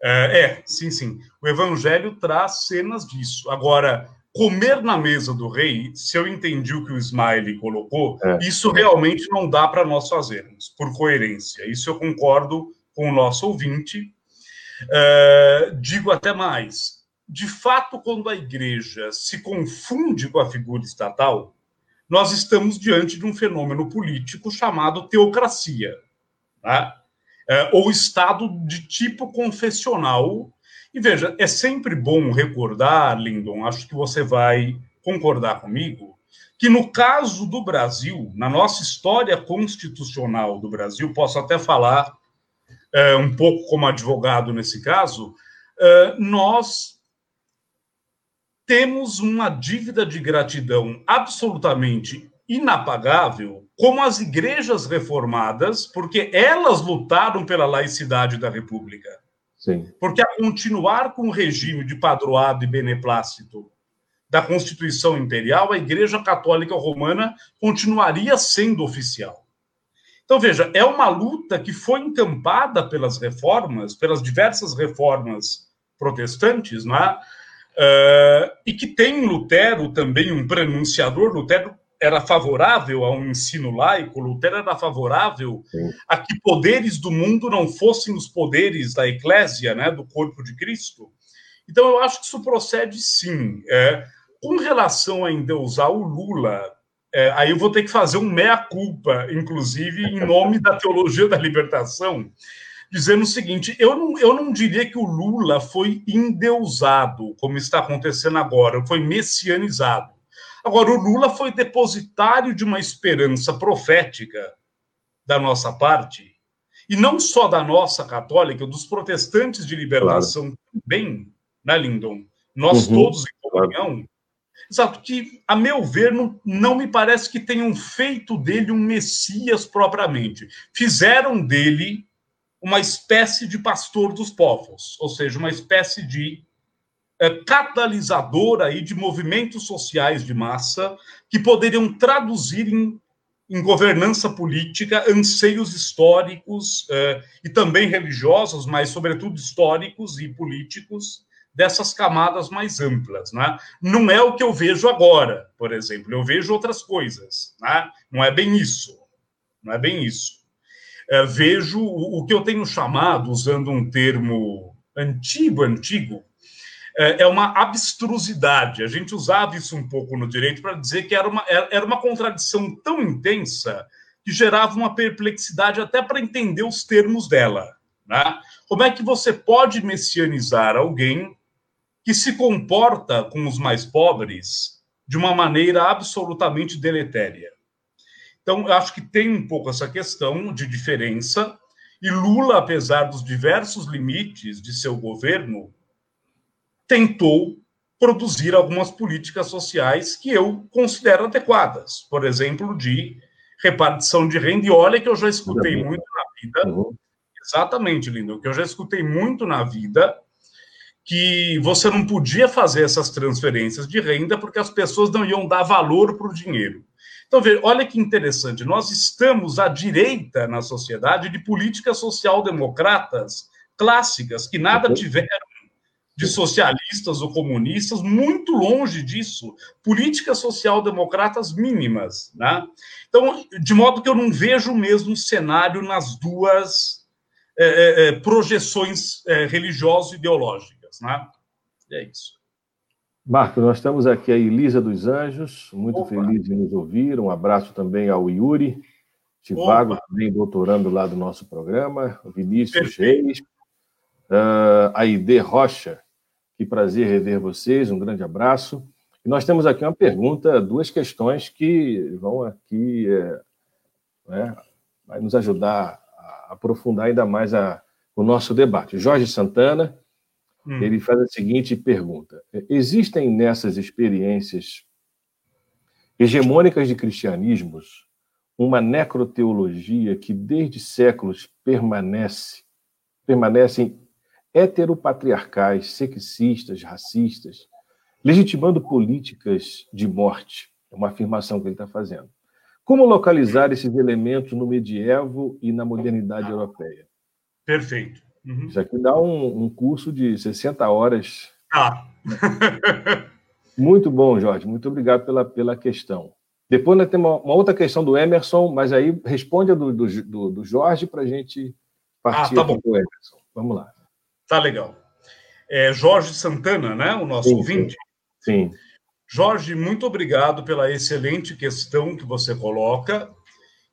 É, é, sim, sim. O Evangelho traz cenas disso. Agora, comer na mesa do rei, se eu entendi o que o Smiley colocou, é. isso realmente não dá para nós fazermos, por coerência. Isso eu concordo com o nosso ouvinte Uh, digo até mais: de fato, quando a igreja se confunde com a figura estatal, nós estamos diante de um fenômeno político chamado teocracia, uh, ou Estado de tipo confessional. E veja, é sempre bom recordar, Lindon, acho que você vai concordar comigo, que no caso do Brasil, na nossa história constitucional do Brasil, posso até falar é, um pouco como advogado nesse caso, é, nós temos uma dívida de gratidão absolutamente inapagável como as igrejas reformadas, porque elas lutaram pela laicidade da República. Sim. Porque a continuar com o regime de padroado e beneplácito da Constituição Imperial, a Igreja Católica Romana continuaria sendo oficial. Então, veja, é uma luta que foi encampada pelas reformas, pelas diversas reformas protestantes, não é? Uh, e que tem Lutero também um pronunciador. Lutero era favorável a um ensino laico, Lutero era favorável Sim. a que poderes do mundo não fossem os poderes da eclésia, né, do corpo de Cristo. Então, eu acho que isso procede sim. É, com relação a endeusar o Lula, é, aí eu vou ter que fazer um meia-culpa, inclusive, em nome da teologia da libertação, dizendo o seguinte: eu não, eu não diria que o Lula foi endeusado, como está acontecendo agora, foi messianizado. Agora, o Lula foi depositário de uma esperança profética da nossa parte, e não só da nossa católica, dos protestantes de libertação claro. também, né, Lindon? Nós uhum, todos em comunhão. Exato, que, a meu ver, não, não me parece que tenham feito dele um Messias propriamente. Fizeram dele uma espécie de pastor dos povos, ou seja, uma espécie de é, catalisador aí de movimentos sociais de massa que poderiam traduzir em, em governança política anseios históricos é, e também religiosos, mas sobretudo históricos e políticos dessas camadas mais amplas. Né? Não é o que eu vejo agora, por exemplo. Eu vejo outras coisas. Né? Não é bem isso. Não é bem isso. É, vejo o, o, que eu tenho chamado, usando um termo antigo, antigo, é, é uma abstrusidade. A gente usava isso um pouco no direito para dizer que era uma, era uma contradição tão intensa que gerava uma perplexidade até para entender os termos dela. Né? Como é que você pode messianizar alguém que se comporta com os mais pobres de uma maneira absolutamente deletéria. Então, eu acho que tem um pouco essa questão de diferença, e Lula, apesar dos diversos limites de seu governo, tentou produzir algumas políticas sociais que eu considero adequadas, por exemplo, de repartição de renda. E olha que eu já escutei muito na vida, uhum. exatamente, Lindo, que eu já escutei muito na vida que você não podia fazer essas transferências de renda porque as pessoas não iam dar valor para o dinheiro. Então, veja, olha que interessante, nós estamos à direita na sociedade de políticas social-democratas clássicas, que nada tiveram de socialistas ou comunistas, muito longe disso, políticas social-democratas mínimas. Né? Então, de modo que eu não vejo o mesmo cenário nas duas é, é, projeções é, religiosas-ideológicas né? E é isso. Marco, nós estamos aqui a Elisa dos Anjos, muito Opa. feliz de nos ouvir. Um abraço também ao Yuri Tivago, também doutorando lá do nosso programa, Vinícius Perfeito. Reis, uh, a Ide Rocha, que prazer rever vocês, um grande abraço. E nós temos aqui uma pergunta, duas questões que vão aqui, é, né, vai nos ajudar a aprofundar ainda mais a, o nosso debate. Jorge Santana, hum. ele faz a seguinte pergunta: Existem nessas experiências hegemônicas de cristianismos uma necroteologia que desde séculos permanece permanecem heteropatriarcais, sexistas, racistas, legitimando políticas de morte. É uma afirmação que ele está fazendo. Como localizar esses elementos no medievo e na modernidade europeia? Perfeito. Uhum. Isso aqui dá um, um, curso de 60 horas. Ah. Muito bom, Jorge. Muito obrigado pela, pela questão. Depois nós temos uma, uma outra questão do Emerson, mas aí responde a do, do, do Jorge para a gente partir ah, tá bom. Emerson. Vamos lá. Tá legal. É Jorge Santana, né? O nosso sim, ouvinte. Sim. Jorge, muito obrigado pela excelente questão que você coloca.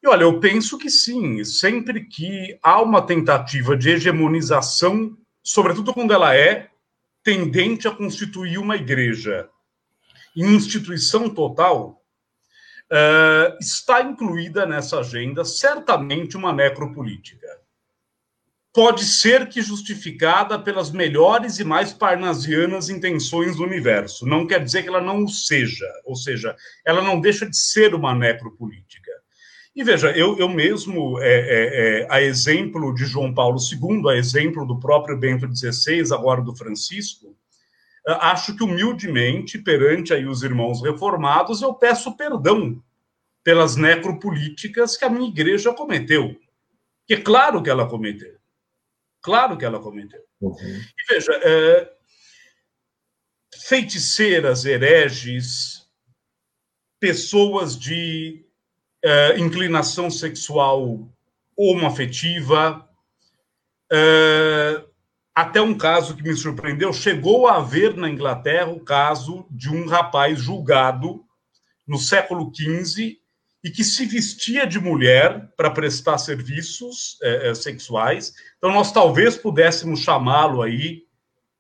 Olha, eu penso que sim, sempre que há uma tentativa de hegemonização, sobretudo quando ela é tendente a constituir uma igreja instituição total, uh, está incluída nessa agenda certamente uma necropolítica pode ser que justificada pelas melhores e mais parnasianas intenções do universo. Não quer dizer que ela não o seja, ou seja, ela não deixa de ser uma necropolítica. E veja, eu, eu mesmo, é, é, é, a exemplo de João Paulo II, a exemplo do próprio Bento XVI, agora do Francisco, é, acho que humildemente, perante aí os irmãos reformados, eu peço perdão pelas necropolíticas que a minha igreja cometeu. Que é claro que ela cometeu. Claro que ela cometeu. Uhum. E veja, é, feiticeiras, hereges, pessoas de é, inclinação sexual homoafetiva, é, até um caso que me surpreendeu, chegou a haver na Inglaterra o caso de um rapaz julgado no século XV e que se vestia de mulher para prestar serviços é, é, sexuais. Então, nós talvez pudéssemos chamá-lo aí,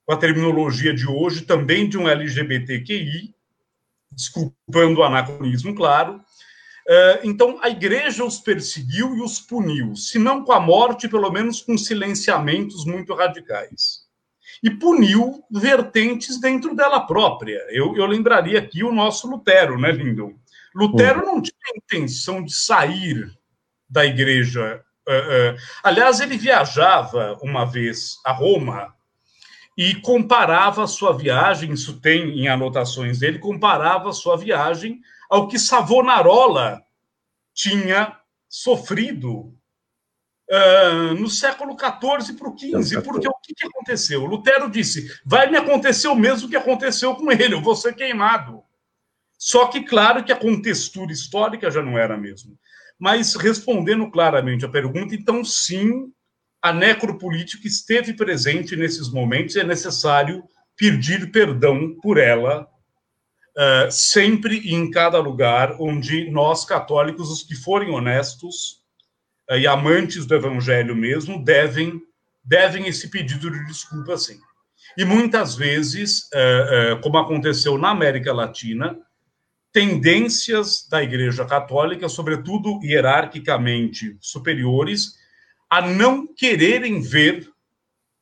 com a terminologia de hoje, também de um LGBTQI, desculpando o anacronismo, claro. É, então, a igreja os perseguiu e os puniu, se não com a morte, pelo menos com silenciamentos muito radicais. E puniu vertentes dentro dela própria. Eu, eu lembraria aqui o nosso Lutero, né, Lindon? Lutero não tinha intenção de sair da igreja. Uh, uh, aliás, ele viajava uma vez a Roma e comparava a sua viagem, isso tem em anotações dele, comparava a sua viagem ao que Savonarola tinha sofrido uh, no século XIV para o XV. Porque o que, que aconteceu? Lutero disse: vai me acontecer o mesmo que aconteceu com ele, eu vou ser queimado. Só que, claro, que a contextura histórica já não era a mesma. Mas, respondendo claramente a pergunta, então, sim, a necropolítica esteve presente nesses momentos e é necessário pedir perdão por ela, uh, sempre e em cada lugar onde nós, católicos, os que forem honestos uh, e amantes do evangelho mesmo, devem, devem esse pedido de desculpa, sim. E muitas vezes, uh, como aconteceu na América Latina, tendências da Igreja Católica, sobretudo hierarquicamente superiores, a não quererem ver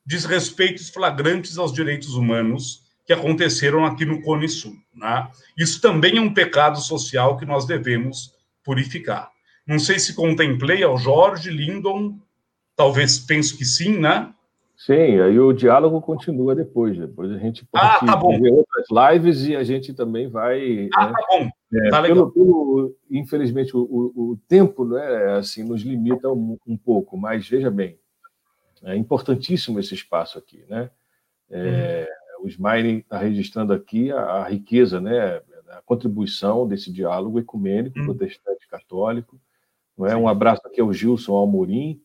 desrespeitos flagrantes aos direitos humanos que aconteceram aqui no Cone Sul. Né? Isso também é um pecado social que nós devemos purificar. Não sei se contemplei ao Jorge Lindon, talvez penso que sim, né? Sim, aí o diálogo continua depois. Depois a gente pode ah, tá ver outras lives e a gente também vai. Ah, né? tá bom. É, tá pelo, pelo, infelizmente, o, o, o, tempo né, assim, nos limita um, um, pouco, mas veja bem, é importantíssimo esse espaço aqui. Né? É, hum. O Smiley está registrando aqui a, a, riqueza, né, a contribuição desse diálogo ecumênico, hum. protestante católico. Não é? Um abraço aqui ao Gilson Almorim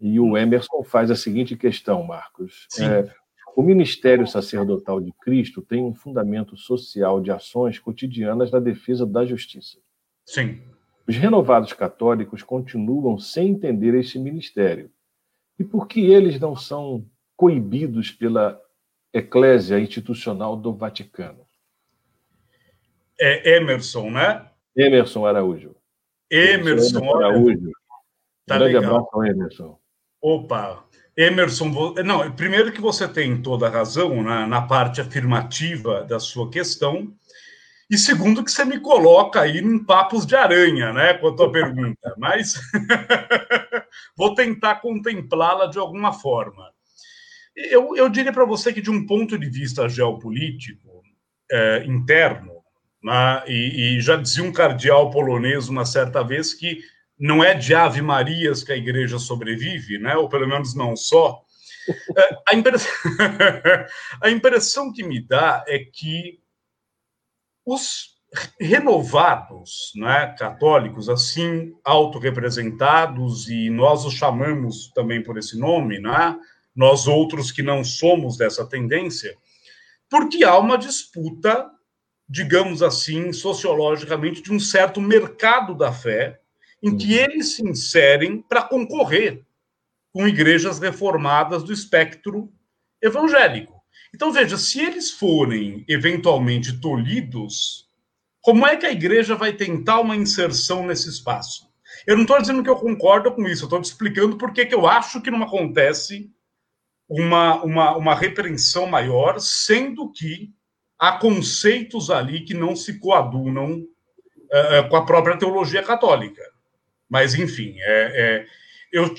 e o Emerson faz a seguinte questão, Marcos. É, o ministério sacerdotal de Cristo tem um fundamento social de ações cotidianas na defesa da justiça. Sim. Os renovados católicos continuam sem entender esse ministério. E por que eles não são coibidos pela eclésia institucional do Vaticano? É Emerson, né? Emerson Araújo. Emerson, Emerson Araújo. Tá grande legal. abraço, Emerson. Opa, Emerson, não, primeiro que você tem toda a razão na, na parte afirmativa da sua questão, e segundo que você me coloca aí em papos de aranha, né, com a tua pergunta, mas vou tentar contemplá-la de alguma forma. Eu, eu diria para você que, de um ponto de vista geopolítico é, interno, né, e, e já dizia um cardeal polonês uma certa vez que não é de Ave Marias que a igreja sobrevive, né? ou pelo menos não só. É, a, impressão, a impressão que me dá é que os renovados né, católicos, assim autorrepresentados, e nós os chamamos também por esse nome, né, nós outros que não somos dessa tendência, porque há uma disputa, digamos assim, sociologicamente, de um certo mercado da fé, em que uhum. eles se inserem para concorrer com igrejas reformadas do espectro evangélico. Então, veja, se eles forem eventualmente tolhidos, como é que a igreja vai tentar uma inserção nesse espaço? Eu não estou dizendo que eu concordo com isso, eu estou te explicando por que eu acho que não acontece uma, uma, uma repreensão maior, sendo que há conceitos ali que não se coadunam uh, com a própria teologia católica. Mas, enfim, é, é, eu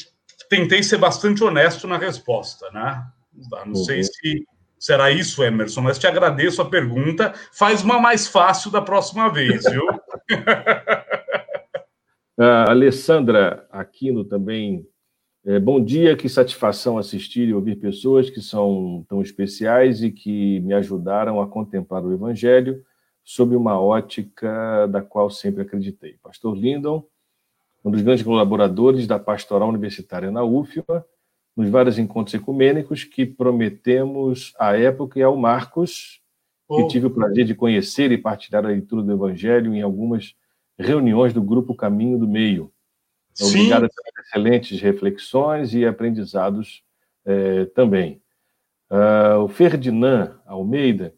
tentei ser bastante honesto na resposta, né? Não sei uhum. se será isso, Emerson, mas te agradeço a pergunta. Faz uma mais fácil da próxima vez, viu? a Alessandra Aquino também. É, bom dia, que satisfação assistir e ouvir pessoas que são tão especiais e que me ajudaram a contemplar o Evangelho sob uma ótica da qual sempre acreditei. Pastor Lindon, um dos grandes colaboradores da pastoral universitária na UFMA, nos vários encontros ecumênicos que prometemos à época e ao Marcos, que tive o prazer de conhecer e partilhar a leitura do Evangelho em algumas reuniões do grupo Caminho do Meio. Obrigado pelas excelentes reflexões e aprendizados eh, também. Uh, o Ferdinand Almeida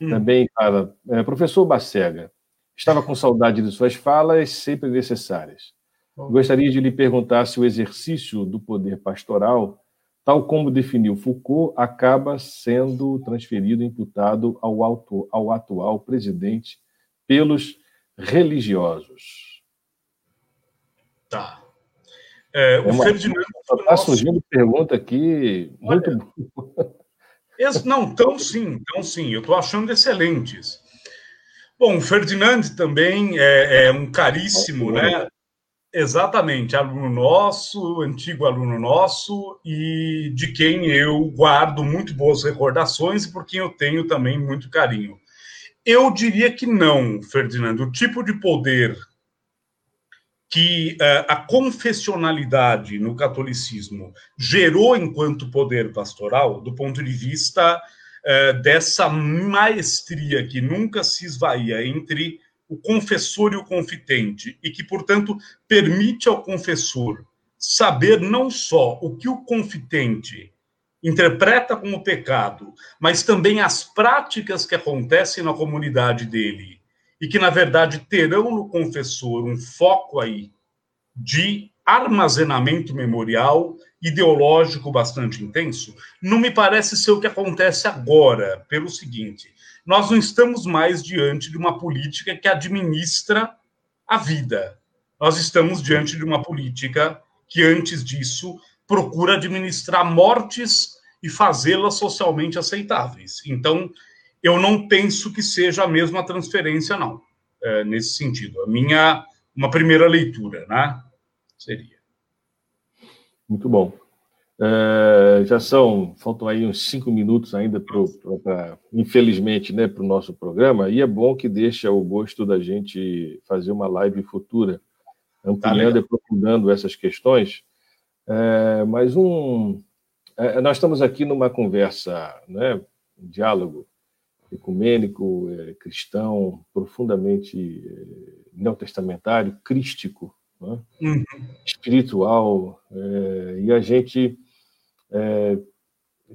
hum. também fala, eh, professor Bacega, estava com saudade de suas falas sempre necessárias. Gostaria de lhe perguntar se o exercício do poder pastoral, tal como definiu Foucault, acaba sendo transferido, imputado ao, auto, ao atual presidente pelos religiosos. Tá. É, o é uma, Ferdinando. Está surgindo pergunta aqui muito Olha, Não, tão sim, tão sim. Eu estou achando excelentes. Bom, o Ferdinand também é, é um caríssimo, né? Exatamente, aluno nosso, antigo aluno nosso, e de quem eu guardo muito boas recordações e por quem eu tenho também muito carinho. Eu diria que não, Ferdinando. O tipo de poder que uh, a confessionalidade no catolicismo gerou enquanto poder pastoral, do ponto de vista uh, dessa maestria que nunca se esvaía entre o confessor e o confitente, e que, portanto, permite ao confessor saber não só o que o confitente interpreta como pecado, mas também as práticas que acontecem na comunidade dele, e que, na verdade, terão no confessor um foco aí de armazenamento memorial ideológico bastante intenso, não me parece ser o que acontece agora, pelo seguinte: nós não estamos mais diante de uma política que administra a vida. Nós estamos diante de uma política que, antes disso, procura administrar mortes e fazê-las socialmente aceitáveis. Então, eu não penso que seja a mesma transferência, não, é, nesse sentido. A minha, uma primeira leitura, né, seria. Muito bom. Uh, já são, faltam aí uns cinco minutos ainda, pro, pro pra, infelizmente, né, para o nosso programa, e é bom que deixa o gosto da gente fazer uma live futura, ampliando tá e aprofundando essas questões. Uh, mas um, uh, nós estamos aqui numa conversa, né, um diálogo ecumênico, cristão, profundamente neotestamentário, crístico, né? uhum. espiritual, e a gente é,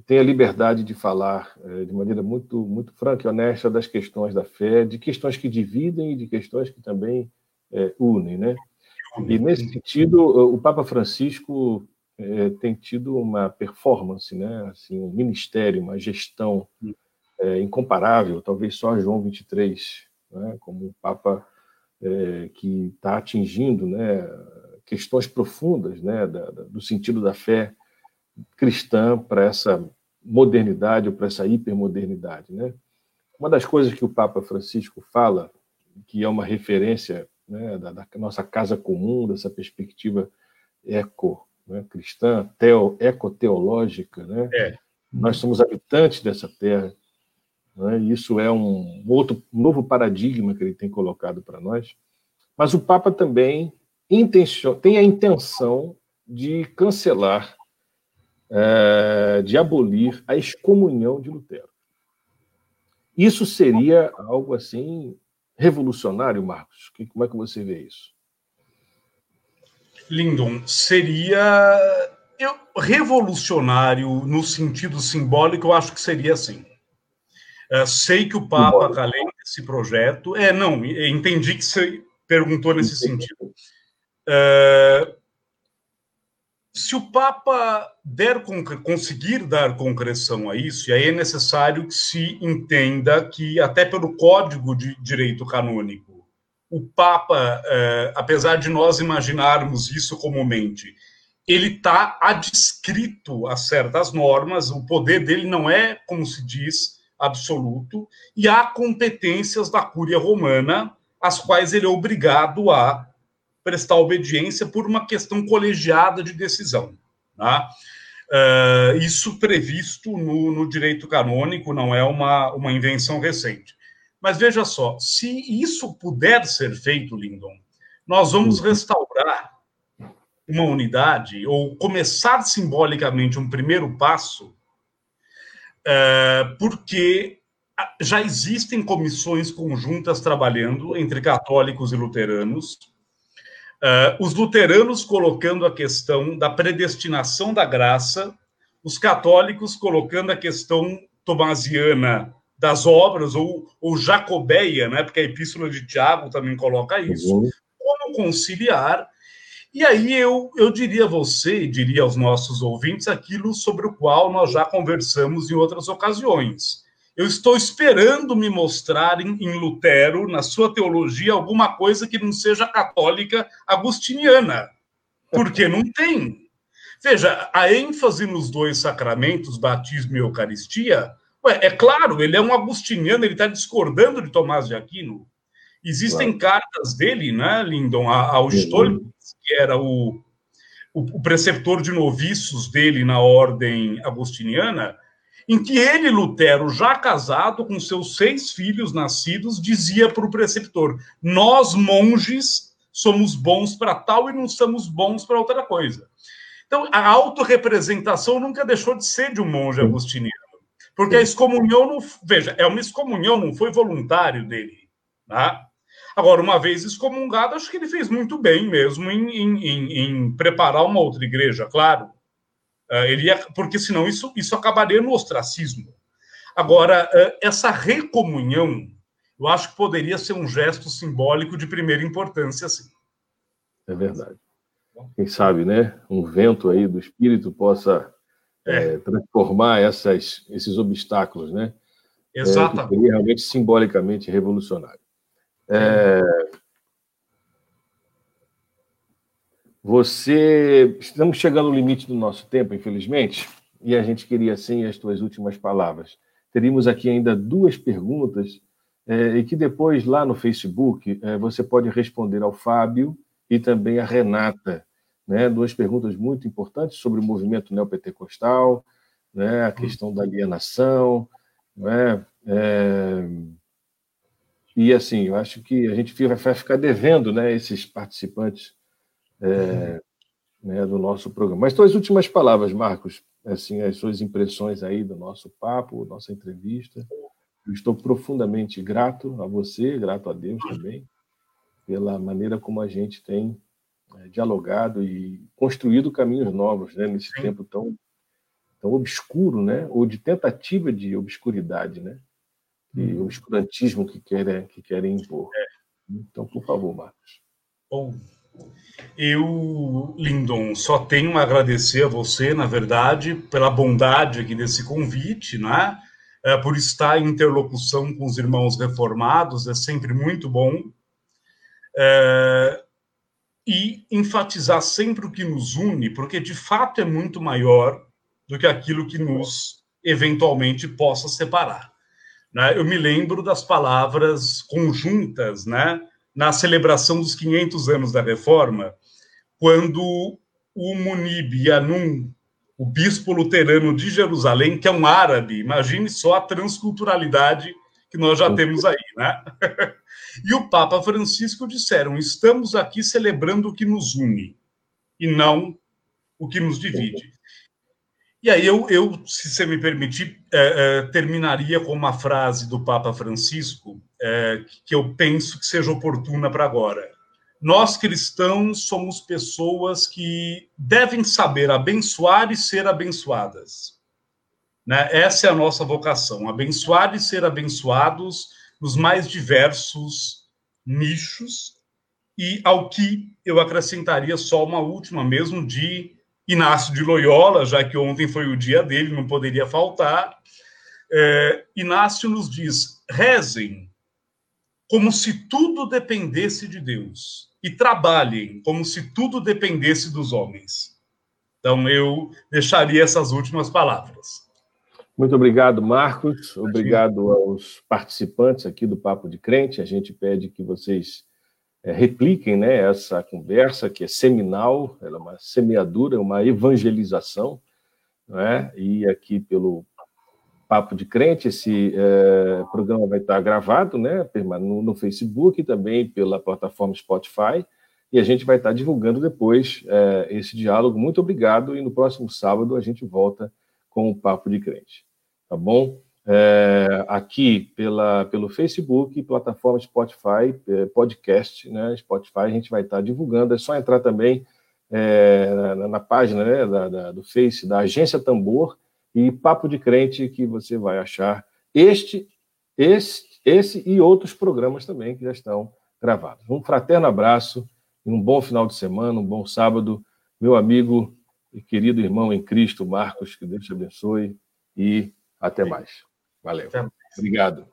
tem a liberdade de falar é, de maneira muito, muito franca e honesta das questões da fé, de questões que dividem e de questões que também é, unem, né? E nesse sentido, o Papa Francisco é, tem tido uma performance, né? Assim, um ministério, uma gestão é, incomparável, talvez só João 23, né? como um Papa é, que está atingindo né, questões profundas né, da, da, do sentido da fé cristã para essa modernidade ou para essa hipermodernidade. Né? Uma das coisas que o Papa Francisco fala, que é uma referência né, da, da, nossa casa comum, dessa perspectiva eco né, cristã, teo, ecoteológica, né? É. nós somos habitantes dessa terra, né? Isso é um outro novo paradigma que ele tem colocado para nós. Mas o Papa também tem a intenção de cancelar, é, de abolir a excomunhão de Lutero. Isso seria algo assim revolucionário, Marcos? Como é que você vê isso? Lindon, seria eu, revolucionário no sentido simbólico, eu acho que seria assim. Uh, sei que o Papa está além desse projeto. É, não, entendi que você perguntou nesse sentido. Uh, se o Papa der conseguir dar concreção a isso, e aí é necessário que se entenda que, até pelo Código de Direito Canônico, o Papa, apesar de nós imaginarmos isso comumente, ele está adscrito a certas normas, o poder dele não é, como se diz, absoluto, e há competências da Cúria Romana, às quais ele é obrigado a prestar obediência por uma questão colegiada de decisão. Tá? Uh, isso previsto no, no, direito canônico, não é uma, uma invenção recente. Mas veja só, se isso puder ser feito, Lindon, nós vamos uhum. restaurar uma unidade, ou começar simbolicamente um primeiro passo porque já existem comissões conjuntas trabalhando entre católicos e luteranos. É, os luteranos colocando a questão da predestinação da graça, os católicos colocando a questão tomasiana das obras, ou, ou jacobeia, né, porque a epístola de Tiago também coloca isso, uhum. como conciliar e aí eu, eu diria a você, diria aos nossos ouvintes, aquilo sobre o qual nós já conversamos em outras ocasiões. Eu estou esperando me mostrar em, em Lutero, na sua teologia, alguma coisa que não seja católica agustiniana, porque não tem. Veja, a ênfase nos dois sacramentos, batismo e Eucaristia, ué, é claro, ele é um agustiniano, ele está discordando de Tomás de Aquino. Existem claro. cartas dele, né, Lindon, ao Stolp, que era o, o, o preceptor de noviços dele na ordem agostiniana, em que ele, Lutero, já casado com seus seis filhos nascidos, dizia para o preceptor: Nós, monges, somos bons para tal e não somos bons para outra coisa. Então, a autorrepresentação nunca deixou de ser de um monge agostiniano, porque a excomunhão não. Veja, é uma excomunhão, não foi voluntário dele. Tá? Agora, uma vez excomungado, acho que ele fez muito bem mesmo em, em, em, em preparar uma outra igreja, claro. Uh, ele ia, porque senão isso, isso acabaria no ostracismo. Agora, uh, essa recomunhão, eu acho que poderia ser um gesto simbólico de primeira importância, sim. É verdade. Quem sabe, né? Um vento aí do espírito possa é. É, transformar essas, esses obstáculos, né? Exatamente. É, realmente simbolicamente revolucionário. É... Você. Estamos chegando ao limite do nosso tempo, infelizmente, e a gente queria, sim, as tuas últimas palavras. Teríamos aqui ainda duas perguntas, é, e que depois, lá no Facebook, é, você pode responder ao Fábio e também à Renata. Né? Duas perguntas muito importantes sobre o movimento neopentecostal, né? a questão da alienação, né? É, e assim, eu acho que a gente vai ficar devendo né, esses participantes é, né, do nosso programa. Mas suas últimas palavras, Marcos, assim, as suas impressões aí do nosso papo, nossa entrevista. Eu estou profundamente grato a você, grato a Deus também, pela maneira como a gente tem é, dialogado e construído caminhos novos né, nesse Sim. tempo tão, tão obscuro, né, ou de tentativa de obscuridade, né? E o obscurantismo que querem, que querem impor. É. Então, por favor, Marcos. Bom, Eu, Lindon, só tenho a agradecer a você, na verdade, pela bondade aqui desse convite, né? É, por estar em interlocução com os irmãos reformados, é sempre muito bom. É, e enfatizar sempre o que nos une, porque de fato é muito maior do que aquilo que nos eventualmente possa separar. Né? Eu me lembro das palavras conjuntas né? na celebração dos 500 anos da Reforma, quando o Munib Yanun, o bispo luterano de Jerusalém, que é um árabe, imagine só a transculturalidade que nós já temos aí, né? e o Papa Francisco disseram: estamos aqui celebrando o que nos une e não o que nos divide. E aí eu, eu se você me permitir, é, é, terminaria com uma frase do Papa Francisco é, que eu penso que seja oportuna para agora. Nós cristãos somos pessoas que devem saber abençoar e ser abençoadas. Né? Essa é a nossa vocação: abençoar e ser abençoados nos mais diversos nichos. E ao que eu acrescentaria só uma última, mesmo de Inácio de Loyola, já que ontem foi o dia dele, não poderia faltar. É, Inácio nos diz: rezem como se tudo dependesse de Deus e trabalhem como se tudo dependesse dos homens. Então, eu deixaria essas últimas palavras. Muito obrigado, Marcos. Obrigado aos participantes aqui do Papo de Crente. A gente pede que vocês é, repliquem né, essa conversa, que é seminal, ela é uma semeadura, uma evangelização. Né? E aqui pelo Papo de Crente, esse é, programa vai estar gravado né, no, no Facebook também pela plataforma Spotify, e a gente vai estar divulgando depois é, esse diálogo. Muito obrigado, e no próximo sábado a gente volta com o Papo de Crente. Tá bom? É, aqui pela, pelo Facebook, plataforma Spotify, é, podcast, né? Spotify, a gente vai estar divulgando. É só entrar também é, na, na, página né, da, da, do Face da Agência Tambor e Papo de Crente que você vai achar este, esse, esse e outros programas também que já estão gravados. Um fraterno abraço e um bom final de semana, um bom sábado, meu amigo e querido irmão em Cristo, Marcos, que Deus te abençoe e até mais. Valeu. Obrigado.